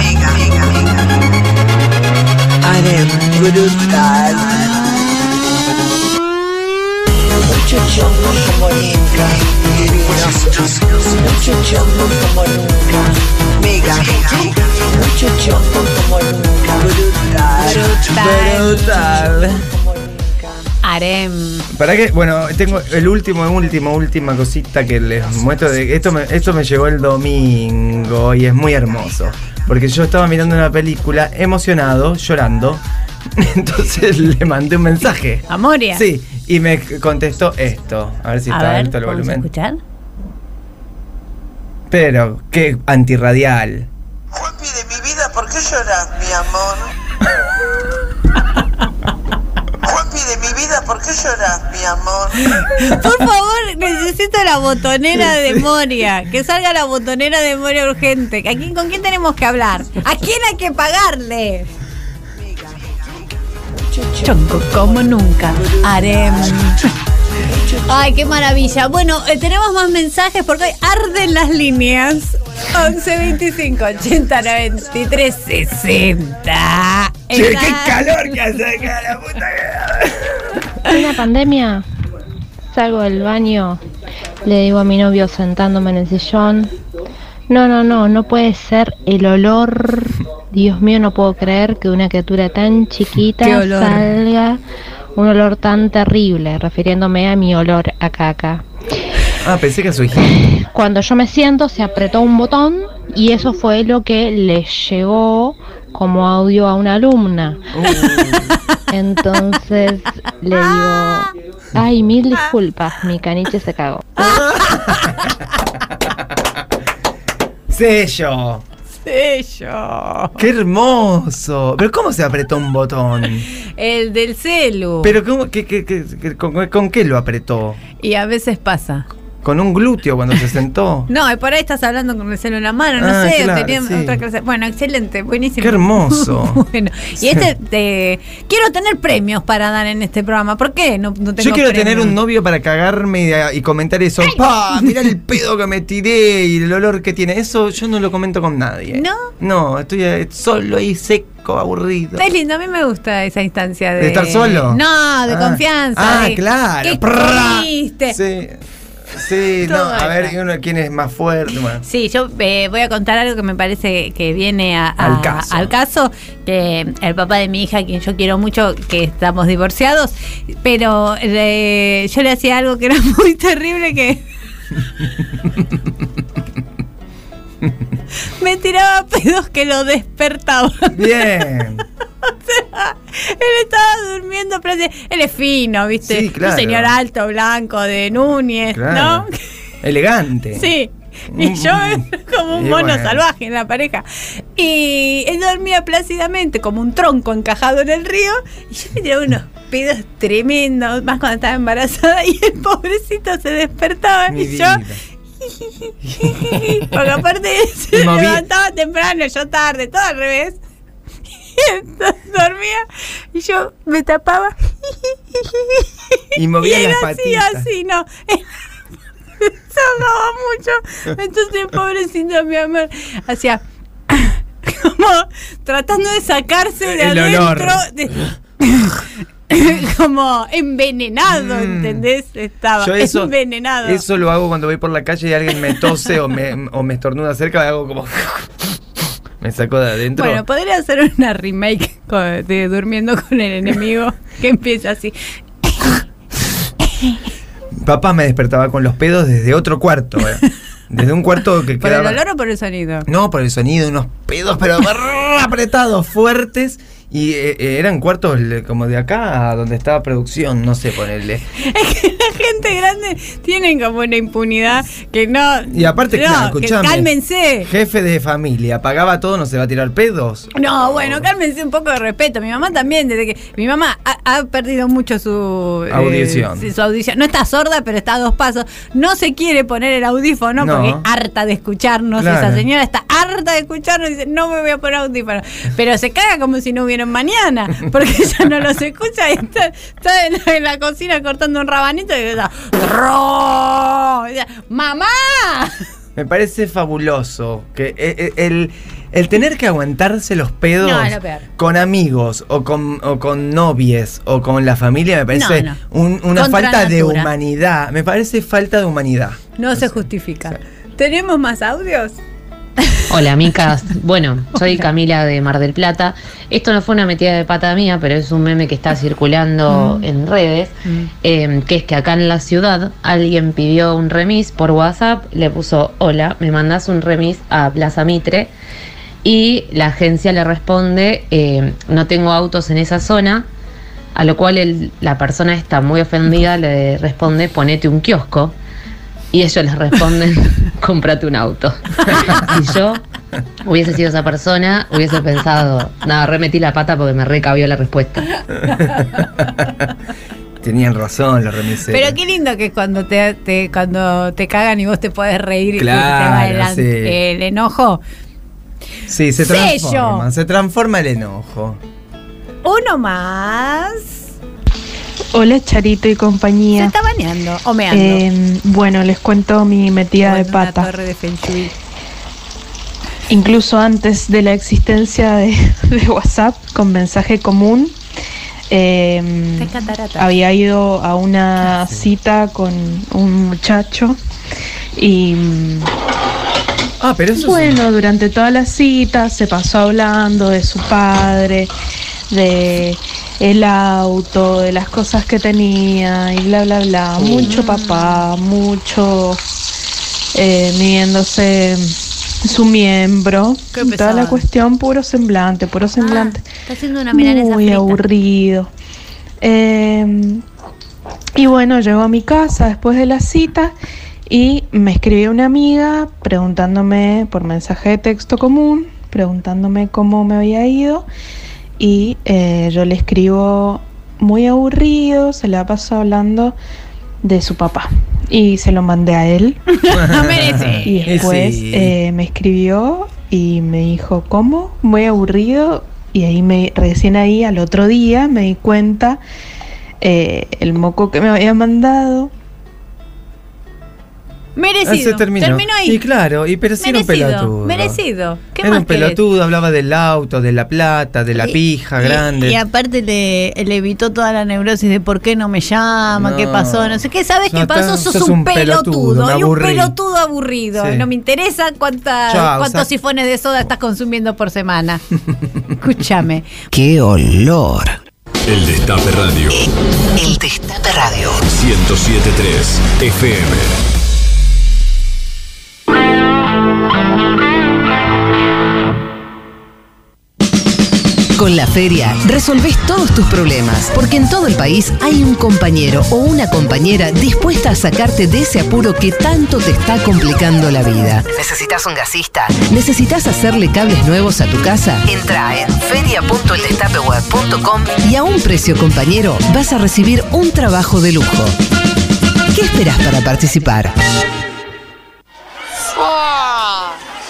Aren, brutal. Mucho chongo como nunca. Mucho chongo como nunca. Mega. Mucho chongo como nunca. Brutal. Brutal. Harem. ¿Para qué? Bueno, tengo el último, último, última cosita que les muestro. De, esto, me, esto me llegó el domingo y es muy hermoso. Porque yo estaba mirando una película emocionado, llorando. Entonces le mandé un mensaje. ¿A Moria? Sí, y me contestó esto. A ver si A está ver, alto el ¿podemos volumen. escuchar? Pero, qué antirradial. Juanpi de mi vida, ¿por qué lloras, mi amor? Juanpi de mi vida, ¿por qué lloras, mi amor? Por favor, necesito la botonera de Moria. Que salga la botonera de Moria urgente. ¿A quién, ¿Con quién tenemos que hablar? ¿A quién hay que pagarle? Chonco como nunca. Harem. Ay, qué maravilla. Bueno, eh, tenemos más mensajes porque hoy arden las líneas. 11 25 80 93 60. Che, qué calor que hace acá, la puta que- En la pandemia salgo del baño, le digo a mi novio sentándome en el sillón, no, no, no, no puede ser el olor, Dios mío, no puedo creer que una criatura tan chiquita salga un olor tan terrible, refiriéndome a mi olor a caca. Ah, pensé que su hija. Cuando yo me siento se apretó un botón y eso fue lo que le llegó como audio a una alumna. Entonces le digo, ay, mil disculpas, mi caniche se cagó. Sello. Sello. Qué hermoso. Pero ¿cómo se apretó un botón? El del celu. Pero ¿cómo, qué- qué- qué- qué- con, con qué lo apretó? Y a veces pasa. Con un glúteo cuando se sentó. No, por ahí estás hablando con el celo en la mano, no Ah, sé, claro, tenía sí. otra clase. Bueno, excelente, buenísimo. Qué hermoso. bueno, y este, te- quiero tener premios para dar en este programa. ¿Por qué no, no tengo Yo quiero tener un novio para cagarme y, y comentar eso. ¡Pa! Mirá el pedo que me tiré y el olor que tiene. Eso yo no lo comento con nadie. ¿No? No, estoy eh, solo y seco, aburrido. Es lindo, a mí me gusta esa instancia de... ¿De estar solo? No, de Ah. confianza. Ah, de- claro. ¿Qué? Sí. Sí, no, a ver, uno quién es más fuerte. bueno. Sí, yo eh, voy a contar algo que me parece que viene a- a- Al caso. al caso, que el papá de mi hija, quien yo quiero mucho, que estamos divorciados, pero eh, yo le hacía algo que era muy terrible que... me tiraba pedos que lo despertaban. Bien. Él estaba durmiendo, pero él es fino, ¿viste? Sí, claro. Un señor alto, blanco, de Núñez, Claro. ¿no? Elegante. Sí. Y Mm, yo mm. como un mono bueno. salvaje en la pareja. Y él dormía plácidamente como un tronco encajado en el río. Y yo me tiraba unos pedos tremendos, más cuando estaba embarazada. Y el pobrecito se despertaba. Mi y yo. Porque aparte se moví- levantaba temprano, yo tarde, todo al revés. Y entonces dormía y yo me tapaba. Y movía Y las patitas. así, no. Se ahogaba mucho. Entonces, pobrecito mi amor, hacía como tratando de sacarse de El adentro. de- como envenenado, ¿entendés? Estaba Mm. Yo eso, envenenado. eso lo hago cuando voy por la calle y alguien me tose o me, o me estornuda cerca, hago como. me saco de adentro. Bueno, podría hacer una remake de Durmiendo con el enemigo que empieza así. Papá me despertaba con los pedos desde otro cuarto. eh. Desde un cuarto que ¿Por el quedaba. olor o por el sonido? No, por el sonido, unos pedos, pero apretados, fuertes. Y eh, eh, eran cuartos como de acá donde estaba producción, no sé, ponerle. La gente grande tienen como una impunidad que no. Y aparte, no, claro, que escuchame. cálmense. Jefe de familia, pagaba todo, no se va a tirar pedos. No, bueno, cálmense un poco de respeto. Mi mamá también, desde que. Mi mamá ha, ha perdido mucho su. eh, Audición. su audición. No está sorda, pero está a dos pasos. No se quiere poner el audífono No. porque es harta de escucharnos. Claro. Esa señora está harta de escucharnos y dice, no me voy a poner audífono. Pero se caga como si no hubiera mañana. Porque ella no los escucha y está, en, la cocina cortando un rabanito y está. ¡Mamá! Me parece fabuloso que el, el tener que aguantarse los pedos con amigos o con, o con novies o con la familia me parece una falta de humanidad. Me parece falta de humanidad. No se justifica. ¿Tenemos más audios? Hola, Micas. Bueno, soy Camila de Mar del Plata. Esto no fue una metida de pata mía, pero es un meme que está circulando Mm. en redes, eh, que es que acá en la ciudad alguien pidió un remis por WhatsApp, le puso, hola, me mandás un remis a Plaza Mitre, y la agencia le responde, eh, no tengo autos en esa zona, a lo cual el- la persona está muy ofendida, le responde, ponete un kiosco. Y ellos les responden, cómprate un auto. y yo hubiese sido esa persona, hubiese pensado, nada, remetí la pata porque me recabió la respuesta. Tenían razón los remiseros. Pero qué lindo que es cuando te, te- cuando te cagan y vos te podés reír y Claro, te va sí. el enojo. Sí, se Sello. transforma, se transforma el enojo. Uno más. Hola Charito y Se compañía. está bañando o meando. Eh, bueno, les cuento mi metida de una pata. torre de Feng Shui. Incluso antes de la existencia de, de WhatsApp con mensaje común, eh, catarata. había ido a una cita con un muchacho y Ah, pero eso es- bueno, durante toda la cita se pasó hablando de su padre, de el auto, de las cosas que tenía y bla bla bla. Mucho papá, mucho eh, midiéndose su miembro. Qué Toda la cuestión puro semblante, puro semblante. Está haciendo una milanesa Muy frita. aburrido. Eh, y bueno, llegó a mi casa después de la cita y me escribió una amiga preguntándome por mensaje de texto común, preguntándome cómo me había ido. Y eh, yo le escribo muy aburrido, se le ha pasado hablando de su papá. y se lo mandé a él. Y después Sí. eh, me escribió y me dijo, ¿cómo? Muy aburrido. Y ahí me, recién ahí al otro día me di cuenta eh, el moco que me había mandado. Merecido. Se terminó. ahí. Y claro, y pero sí era un merecido. pelotudo. Merecido. ¿Qué Era más un querés? pelotudo, hablaba del auto, de la plata, de la pija Y- grande. Y, aparte le, le evitó toda la neurosis de por qué no me llama, No. qué pasó, no sé qué. ¿Sabes qué pasó? Sos, sos un, un pelotudo, me y un pelotudo aburrido. Sí. No me interesa cuánta- cuántos sifones de soda estás consumiendo por semana. Escúchame. ¡Qué olor! El Destape Radio. El Destape Radio. 1073 FM. Con la feria resolvés todos tus problemas, porque en todo el país hay un compañero o una compañera dispuesta a sacarte de ese apuro que tanto te está complicando la vida. ¿Necesitas un gasista? ¿Necesitas hacerle cables nuevos a tu casa? Entra en feria.eldestapeweb.com y a un precio compañero vas a recibir un trabajo de lujo. ¿Qué esperas para participar?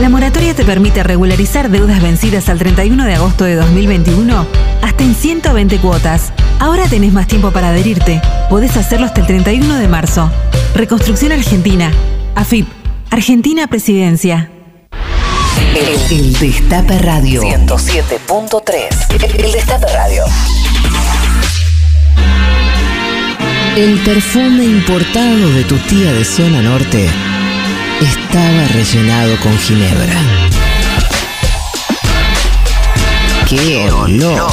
La moratoria te permite regularizar deudas vencidas al 31 de agosto de 2021 hasta en 120 cuotas. Ahora tenés más tiempo para adherirte. Podés hacerlo hasta el 31 de marzo. Reconstrucción Argentina. AFIP. Argentina Presidencia. El, el Destape Radio. 107.3. El Destape Radio. El perfume importado de tu tía de zona norte estaba rellenado con ginebra. ¡Qué olor!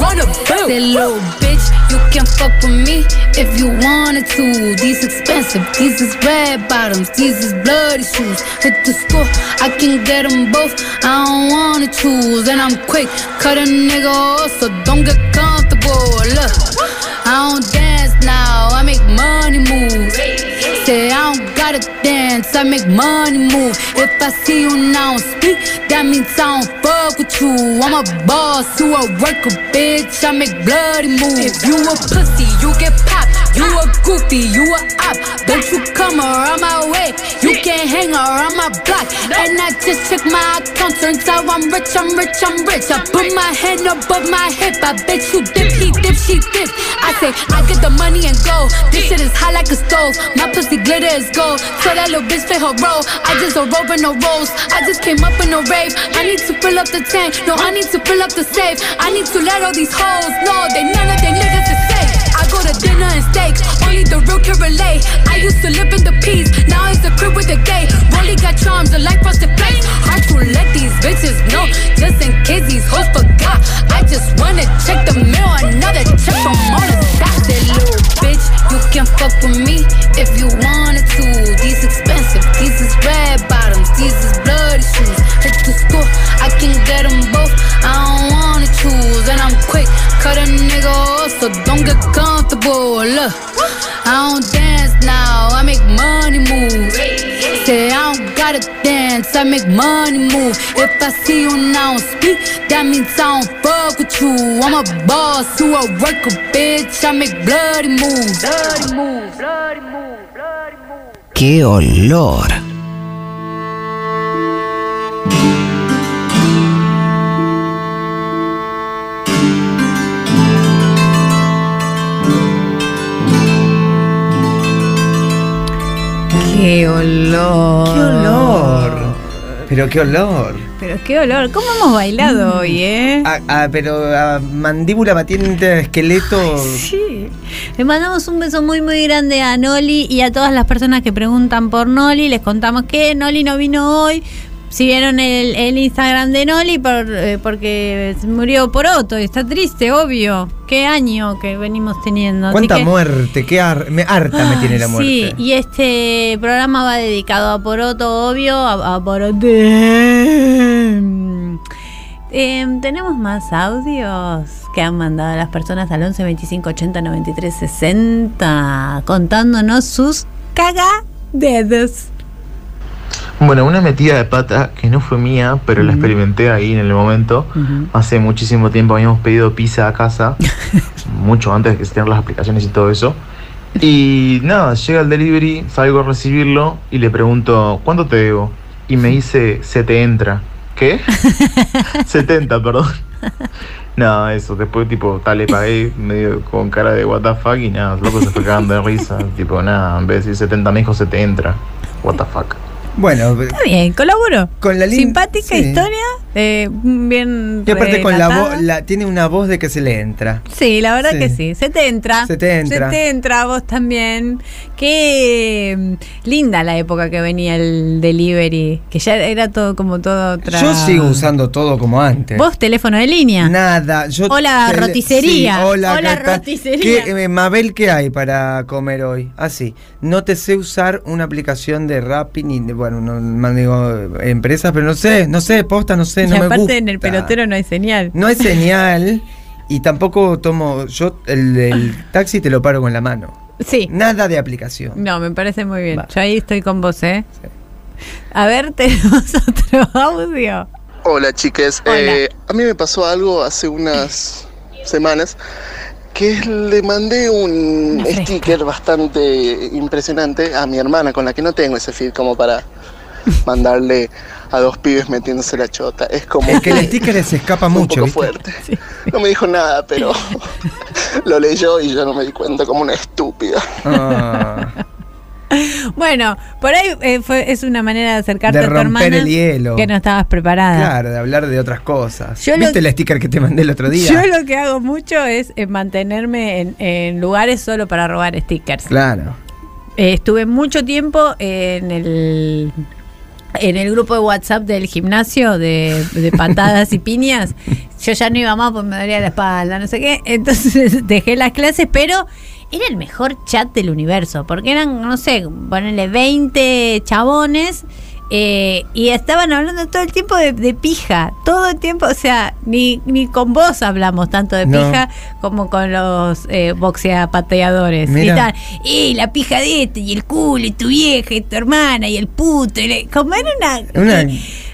bill. Say, little bitch, you can fuck with me if you wanted to. These expensive, these is red bottoms, these is bloody shoes. Hit the school, I can get them both. I don't wanna choose, and I'm quick, cut a nigga off, so don't get comfortable. Look, I don't dance now, I make money moves. Say I don't gotta dance, I make money move. If I see you now speak, that means I don't fuck with you. I'm a boss, you a worker, bitch. I make bloody moves. If you a pussy, you get popped. You a groupie, you a op. Don't you come around my way. You can't hang around my block. And I just check my account. Turns out I'm rich, I'm rich, I'm rich. I put my hand above my hip. I bet you dip, he dip, she dip. I say, I get the money and go. This shit is hot like a stove. My pussy glitter is gold. So that little bitch play her role. I just a rope and no rolls. I just came up in a rave. I need to fill up the tank. No, I need to fill up the safe. I need to let all these hoes know they none of they niggas is. I go to dinner and steak. Only the real can relate. I used to live in the peace. Now it's the crib with the gay. Rolly got charms, a life frosted flakes. Hard to let these bitches know. Just in case these hoes forgot. I just wanna check the mail. Another check from all the stocks. That little bitch, you can fuck with me if you wanted to. These expensive, these is red bottoms, these is bloody shoes. Hit the school, I can get them both. I don't wanna choose, and I'm quick. Cut a nigga off, so don't get Look, I don't dance now, I make money moves. Say I don't gotta dance, I make money move. If I see you now speak, that means I don't fuck with you. I'm a boss, you a worker, bitch. I make bloody moves. Bloody moves, bloody moves, bloody moves. ¡Qué olor! ¡Qué olor! ¡Qué olor! Pero qué olor. Pero qué olor. ¿Cómo hemos bailado hoy, eh? Ah, ah, pero ah, mandíbula batiente, esqueleto. Sí. Le mandamos un beso muy, muy grande a Noli y a todas las personas que preguntan por Noli. Les contamos que Noli no vino hoy. Si vieron el, el Instagram de Noli, por, eh, porque murió por otro. Está triste, obvio. Qué año que venimos teniendo. ¿Cuánta que- muerte? Qué ar- me, harta me tiene la muerte. Sí, y este programa va dedicado a Poroto, obvio, a, a Poroto. Em, Tenemos más audios que han mandado las personas al 11 25 80 93 60 contándonos sus cagadedos. Bueno, una metida de pata que no fue mía, pero la experimenté ahí en el momento. Hace muchísimo tiempo habíamos pedido pizza a casa, mucho antes de que se tengan las aplicaciones y todo eso. Y nada, llega el delivery, salgo a recibirlo y le pregunto, ¿cuánto te debo? Y me dice, se te entra. ¿Qué? 70, perdón. Nada, eso, después tipo, tal, le pagué medio con cara de what the fuck y nada, el loco se fue cagando de risa. tipo, nada, en vez de decir 70 me dijo, se te entra. What the fuck. Bueno, Está bien, colaboro. Con la Simpática sí. historia, eh, bien. y aparte con la voz, la, tiene una voz de que se le entra. Sí, la verdad Sí. que sí. Se te entra. Se te entra. Se te entra, vos también. Qué mm, linda la época que venía el delivery, que ya era todo como todo otra. Yo sigo usando todo como antes. ¿Vos teléfono de línea? Nada, yo Hola, tele- roticería. Sí, hola, Hola, roticería. ¿Qué, eh, Mabel, ¿qué hay para comer hoy? Así, no te sé usar una aplicación de Rappi ni de, bueno, no no digo empresas, pero no sé, no sé, posta, no sé, y no me aparte gusta. en el pelotero no hay señal. No hay señal y tampoco tomo, yo el, el taxi te lo paro con la mano. Sí. Nada de aplicación. No, me parece muy bien. Yo ahí estoy con vos, ¿eh? A ver, tenemos otro audio. Hola chiques, Hola. Eh, a mí me pasó algo hace unas semanas que le mandé un sticker bastante impresionante a mi hermana con la que no tengo ese feed como para mandarle a dos pibes metiéndose la chota. Es como Es que el sticker se escapa un mucho, poco ¿viste? fuerte. No me dijo nada, pero lo leyó y yo no me di cuenta como una estúpida. Ah. Bueno, por ahí eh, fue, es una manera de acercarte De a tu romper hermana el hielo. que no estabas preparada. Claro, de hablar de otras cosas. Yo lo- ¿Viste el sticker que te mandé el otro día? Yo lo que hago mucho es eh, mantenerme en, en lugares solo para robar stickers. Claro. Eh, estuve mucho tiempo en el en el grupo de WhatsApp del gimnasio de, de patadas y piñas. Yo ya no iba más porque me dolía la espalda, no sé qué. Entonces dejé las clases, pero era el mejor chat del universo, porque eran, no sé, ponerle 20 chabones. eh, y estaban hablando todo el tiempo de, de pija, todo el tiempo, o sea, ni, ni con vos hablamos tanto de No. pija como con los eh, boxeapateadores. Y, estaban, y la pija de este, y el culo, y tu vieja, y tu hermana, y el puto. y la- como era una. Una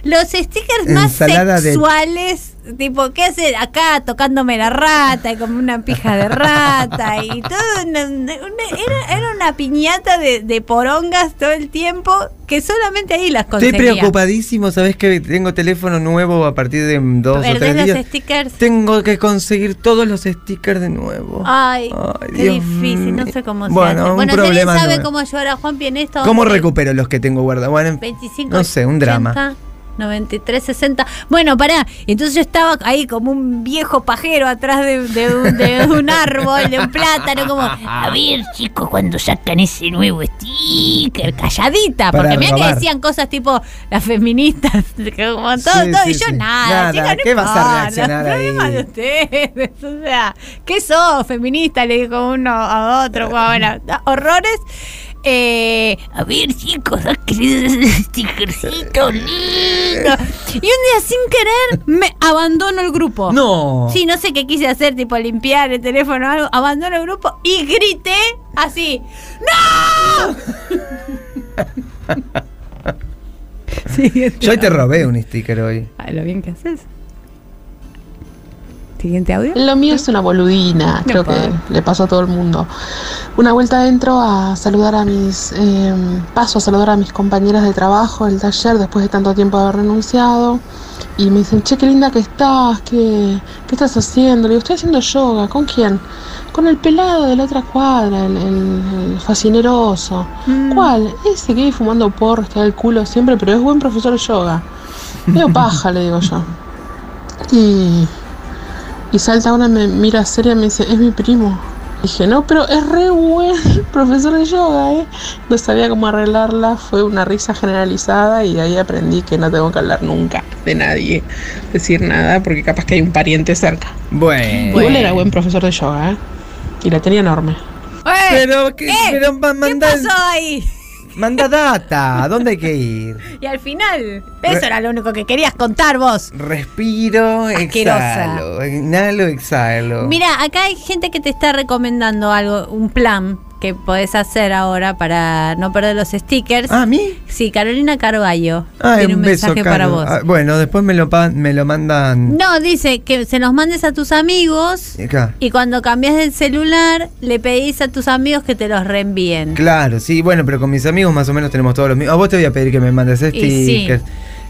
los stickers más de- sexuales tipo, ¿qué hace acá tocándome la rata y como una pija de rata y todo? una- una- era, era una piñata de, de porongas todo el tiempo que solamente ahí las Estoy conseguía. preocupadísimo, sabes que tengo teléfono nuevo a partir de dos o ¿Perdés tres los días. stickers? Tengo que conseguir todos los stickers de nuevo. Ay, Ay, qué Dios difícil, no sé cómo se Bueno, hace. Bueno, alguien sabe nuevo. cómo ayudar a Juanpi en esto. ¿Cómo recupero los que tengo guardados? Bueno, 25, no sé, un drama. 80, 93, 60. Bueno, pará. Entonces yo estaba ahí como un viejo pajero atrás de, de un, de un árbol, de un plátano, como, a ver, chicos, cuando sacan ese nuevo sticker, calladita. Para porque mira que decían cosas tipo las feministas, como todo, Sí, todo, sí, y yo sí. nada. Nada, chica, no ¿qué vas a importa, reaccionar ahí? de ustedes. O sea, ¿qué sos, feminista? Le dijo uno a otro. Bueno, horrores. Eh, a ver, chicos, saquen ese stickercito lindo. Y un día sin querer me abandono el grupo. No. Sí, no sé qué quise hacer, tipo limpiar el teléfono o algo. Abandono el grupo y grité así. ¡No! Yo hoy te robé un sticker hoy. Ay, lo bien que haces. Siguiente audio. Lo mío es una boludina, creo que le pasó a todo el mundo. Una vuelta entro a saludar a mis, eh, paso a saludar a mis compañeras de trabajo del taller después de tanto tiempo de haber renunciado. Y me dicen, che, qué linda que estás, qué, qué estás haciendo. Le digo, estoy haciendo yoga. ¿Con quién? Con el pelado de la otra cuadra, el, el, el fascineroso. ¿Cuál? Ese que vive fumando porros, que da el culo siempre, pero es buen profesor de yoga. Veo paja, le digo yo. Y, y salta una, me mira seria y me dice, es mi primo. Dije, no, pero es re buen profesor de yoga, ¿eh? No sabía cómo arreglarla, fue una risa generalizada y de ahí aprendí que no tengo que hablar nunca de nadie, decir nada, porque capaz que hay un pariente cerca. Bueno. Igual era buen profesor de yoga, ¿eh? Y la tenía enorme. Pero, ¿qué, pero ma- manda, ¿Qué pasó ahí? Manda data. ¿A dónde hay que ir? Y al final, eso era lo único que querías contar vos. Respiro, Asquerosa. exhalo. Inhalo, exhalo. Mira, acá hay gente que te está recomendando algo, un plan que podés hacer ahora para no perder los stickers. ¿Ah, a mí? Sí, Carolina Carballo. Ay, tiene un un beso, mensaje para vos. Ah, bueno, después me lo, me lo mandan. No, dice que se los mandes a tus amigos Acá. y cuando cambias el celular le pedís a tus amigos que te los reenvíen. Claro, sí, bueno, pero con mis amigos más o menos tenemos todos los mismos. A vos te voy a pedir que me mandes sí. stickers.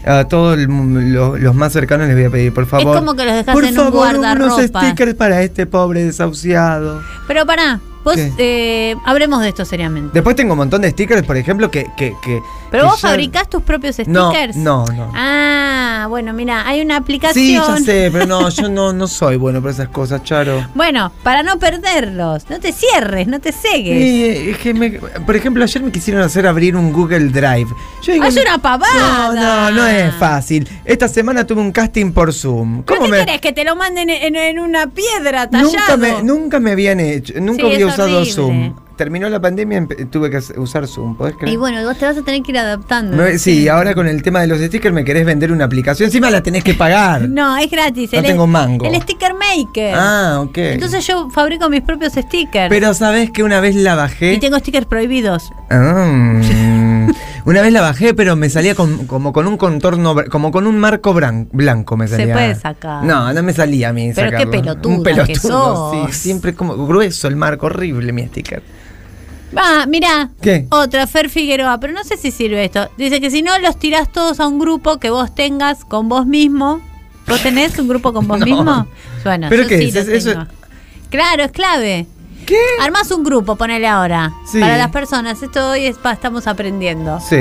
A todos lo- los más cercanos les voy a pedir, por favor. como que los dejás por en un favor, unos guardarropa. stickers para este pobre desahuciado. Pero pará, vos eh, hablemos de esto seriamente. Después tengo un montón de stickers, por ejemplo, que. que, que ¿Pero vos ya- fabricás tus propios No, stickers? no, no. Ah, bueno, mira, hay una aplicación. Sí, ya sé, pero no, yo no, no soy bueno para esas cosas, Charo. Bueno, para no perderlos, no te cierres, no te cegues. Sí, es que me- por ejemplo, ayer me quisieron hacer abrir un Google Drive. Yo digo, ¡Ay, una pavada! No, no, no es fácil. Esta semana tuve un casting por Zoom. ¿Pero ¿Cómo qué me, querés? ¿Que te lo manden en, en una piedra tallado? nunca, me, nunca me habían hecho, nunca Sí, había usado horrible. Zoom. Terminó la pandemia tuve que usar Zoom, ¿podés creer? Y bueno, vos te vas a tener que ir adaptando. Me- sí, ahora con el tema de los stickers me querés vender una aplicación. Encima la tenés que pagar. No, es gratis. No el, tengo mango. El sticker maker. Ah, ok. Entonces yo fabrico mis propios stickers. Pero sabés que una vez la bajé. Y tengo stickers prohibidos. Ah, una vez la bajé, pero me salía con- como con un contorno, como con un marco blanco me Se salía. puede sacar. No, no me salía a mí. Pero qué pelotuda Un pelotudo, que sos. sí. Siempre como grueso el marco, horrible mi sticker. Ah, mirá. ¿Qué? Otra, Fer Figueroa, pero no sé si sirve esto. Dice que si no los tirás todos a un grupo que vos tengas con vos mismo. ¿Vos tenés un grupo con vos No. mismo? Bueno, ¿Pero yo qué sí es? Es-. Claro, es clave. ¿Qué? Armás un grupo, ponele ahora. Sí. Para las personas. Esto hoy es pa- estamos aprendiendo. Sí.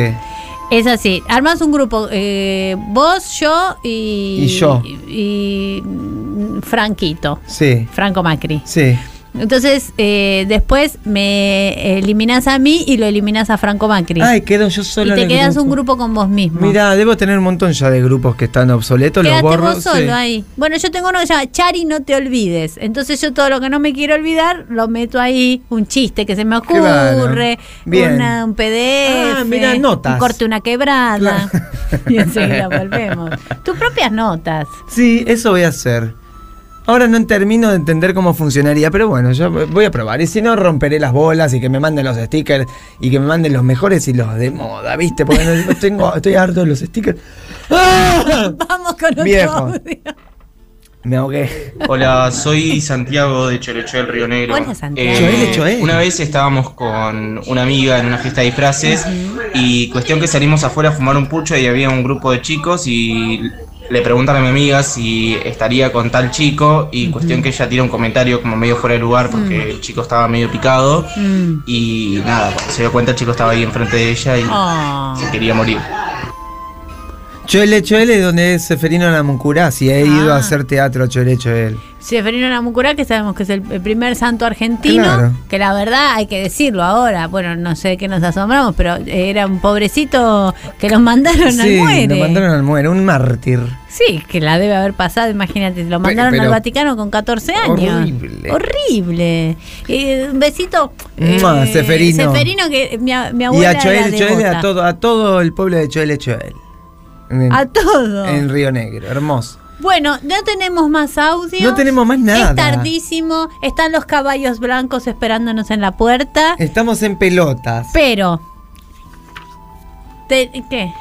Es así. Armás un grupo. eh, vos, yo y. Y yo. Y, mm, Franquito. Sí. Franco Macri. Sí. Entonces, eh, después me eliminas a mí y lo eliminas a Franco Macri. Ay, quedo yo solo y te en el quedas grupo. un grupo con vos mismo. Mira, debo tener un montón ya de grupos que están obsoletos, Quédate los borro. vos solo sí. ahí. Bueno, yo tengo uno que se llama Chari, no te olvides. Entonces yo todo lo que no me quiero olvidar lo meto ahí. Un chiste que se me ocurre. Claro. Bien. una- un PDF. Ah, mira, notas. Un corte, una quebrada. y enseguida volvemos. Tus propias notas. Sí, eso voy a hacer. Ahora no termino de entender cómo funcionaría, pero bueno, yo voy a probar. Y si no, romperé las bolas y que me manden los stickers y que me manden los mejores y los de moda, ¿viste? Porque no- tengo, estoy harto de los stickers. ¡Ah! Vamos con otro Viejo. audio. Me ahogué. Hola, soy Santiago de Cholecho del Río Negro. Hola, Santiago. Eh, Choel, Choel. Una vez estábamos con una amiga en una fiesta de disfraces y cuestión que salimos afuera a fumar un pucho y había un grupo de chicos y le preguntan a mi amiga si estaría con tal chico y cuestión que ella tira un comentario como medio fuera de lugar porque Mm. el chico estaba medio picado Mm. y nada, cuando se dio cuenta el chico estaba ahí enfrente de ella y Ah. se quería morir. Choele Choel es donde es Seferino Namuncurá. Si he ido Ah. a hacer teatro, Choele Choel. Seferino Namucurá, que sabemos que es el primer santo argentino, Claro. que la verdad hay que decirlo ahora, bueno, no sé de qué nos asombramos, pero era un pobrecito que los mandaron Sí, al muere. lo mandaron al muere, un mártir. Sí, que la debe haber pasado, imagínate, lo mandaron pero- al Vaticano con 14 años. Horrible. Horrible. Eh, un besito. Mua, eh, Seferino. Seferino, que mi, mi Y abuela a Choel Choel, a todo, a todo el pueblo de Choel Choel. En, A todo. en Río Negro, hermoso. Bueno, no tenemos más audio. No tenemos más nada. Es tardísimo. Están los caballos blancos esperándonos en la puerta. Estamos en pelotas. Pero. te- ¿Qué?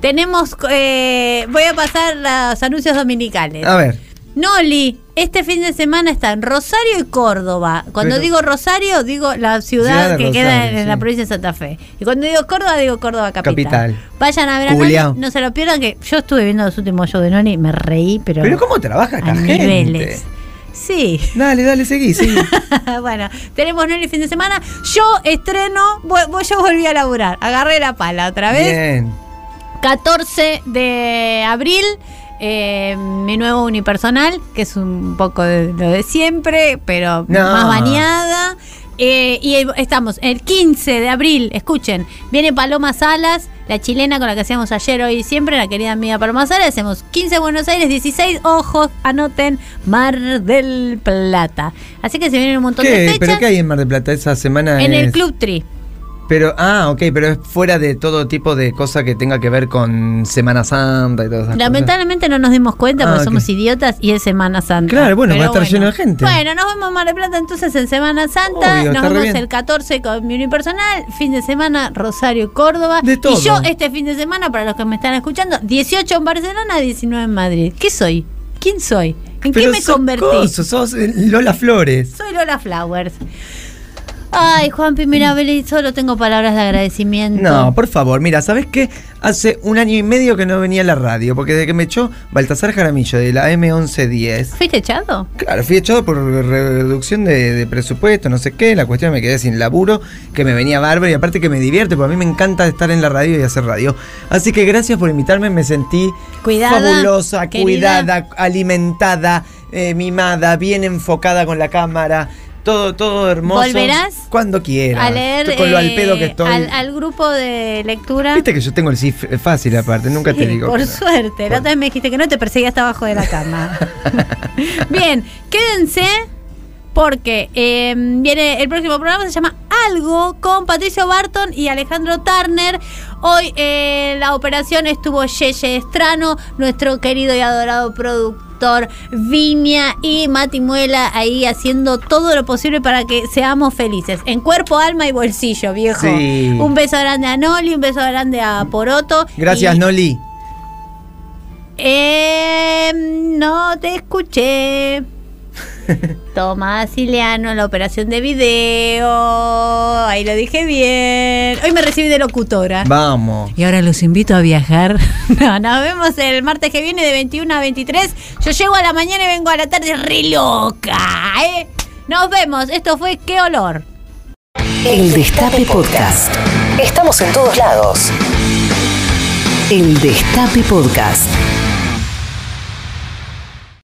Tenemos. eh, voy a pasar los anuncios dominicales. A ver. Noli, este fin de semana está en Rosario y Córdoba. Cuando Pero- digo Rosario, digo la ciudad, que queda en la sí. provincia de Santa Fe. Y cuando digo Córdoba, digo Córdoba capital. Capital. Vayan a ver a Culeao. Noli, no se lo pierdan, que yo estuve viendo los últimos shows de Noli y me reí, pero. Pero ¿cómo trabaja esta a gente? niveles. Sí. Dale, dale, seguí, seguí. bueno, tenemos Noli fin de semana. Yo estreno, yo volví a laburar. Agarré la pala otra vez. Bien. 14 de abril, eh, mi nuevo unipersonal, que es un poco de lo de siempre, pero No. más bañada. Eh, y estamos el 15 de abril, escuchen, viene Paloma Salas, la chilena con la que hacíamos ayer, hoy y siempre, la querida amiga Paloma Salas, hacemos 15 Buenos Aires, 16, ojos, anoten, Mar del Plata. Así que se vienen un montón de fechas ¿Pero qué hay en Mar del Plata esa semana? en el Club Tri. Pero, ah, ok, pero es fuera de todo tipo de cosa que tenga que ver con Semana Santa y todas esas cosas. Lamentablemente no nos dimos cuenta Ah, porque ok. somos idiotas y es Semana Santa. Claro, bueno, Pero va a estar lleno de gente. Bueno, nos vemos en Mar del Plata entonces en Semana Santa. Obvio, nos vemos el 14 con mi unipersonal. Fin de semana, Rosario Córdoba. De todo. Y yo este fin de semana, para los que me están escuchando, 18 en Barcelona, 19 en Madrid. ¿Qué soy? ¿Quién soy? ¿En Pero qué me sos convertí? coso, sos eh, Lola Flores. Soy Lola Flowers. Ay, Juanpi, mira, solo tengo palabras de agradecimiento. No, por favor, mira, ¿sabes qué? Hace un año y medio que no venía a la radio, porque desde que me echó Baltasar Jaramillo de la M1110. ¿Fuiste echado? Claro, fui echado por reducción de, de presupuesto, no sé qué. La cuestión me quedé sin laburo, que me venía bárbaro y aparte que me divierte, porque a mí me encanta estar en la radio y hacer radio. Así que gracias por invitarme, me sentí Cuidada, fabulosa, querida. cuidada, alimentada, eh, mimada, bien enfocada con la cámara. Todo, todo hermoso. ¿Volverás? Cuando quieras. A leer Con lo al eh, pedo que estoy. al, al grupo de lectura. Viste que yo tengo el sí f- fácil aparte, nunca te digo. Por suerte. La otra vez me dijiste que no te perseguía hasta abajo de la cama. Bien, quédense porque eh, viene el próximo programa, se llama Algo con Patricio Barton y Alejandro Turner. Hoy eh, la operación estuvo Yeye Estrano, nuestro querido y adorado productor Viña y Mati Muela ahí haciendo todo lo posible para que seamos felices. En cuerpo, alma y bolsillo, viejo. Sí. Un beso grande a Noli, un beso grande a Poroto. Gracias, y- Noli. eh, no te escuché. Tomás Iliano, la operación de video. Ahí lo dije bien. Hoy me recibí de locutora. Vamos. Y ahora los invito a viajar. No, nos vemos el martes que viene de 21 a 23. Yo llego a la mañana y vengo a la tarde re loca. ¿eh? Nos vemos. Esto fue Qué Olor. El Destape Podcast. Estamos en todos lados. El Destape Podcast.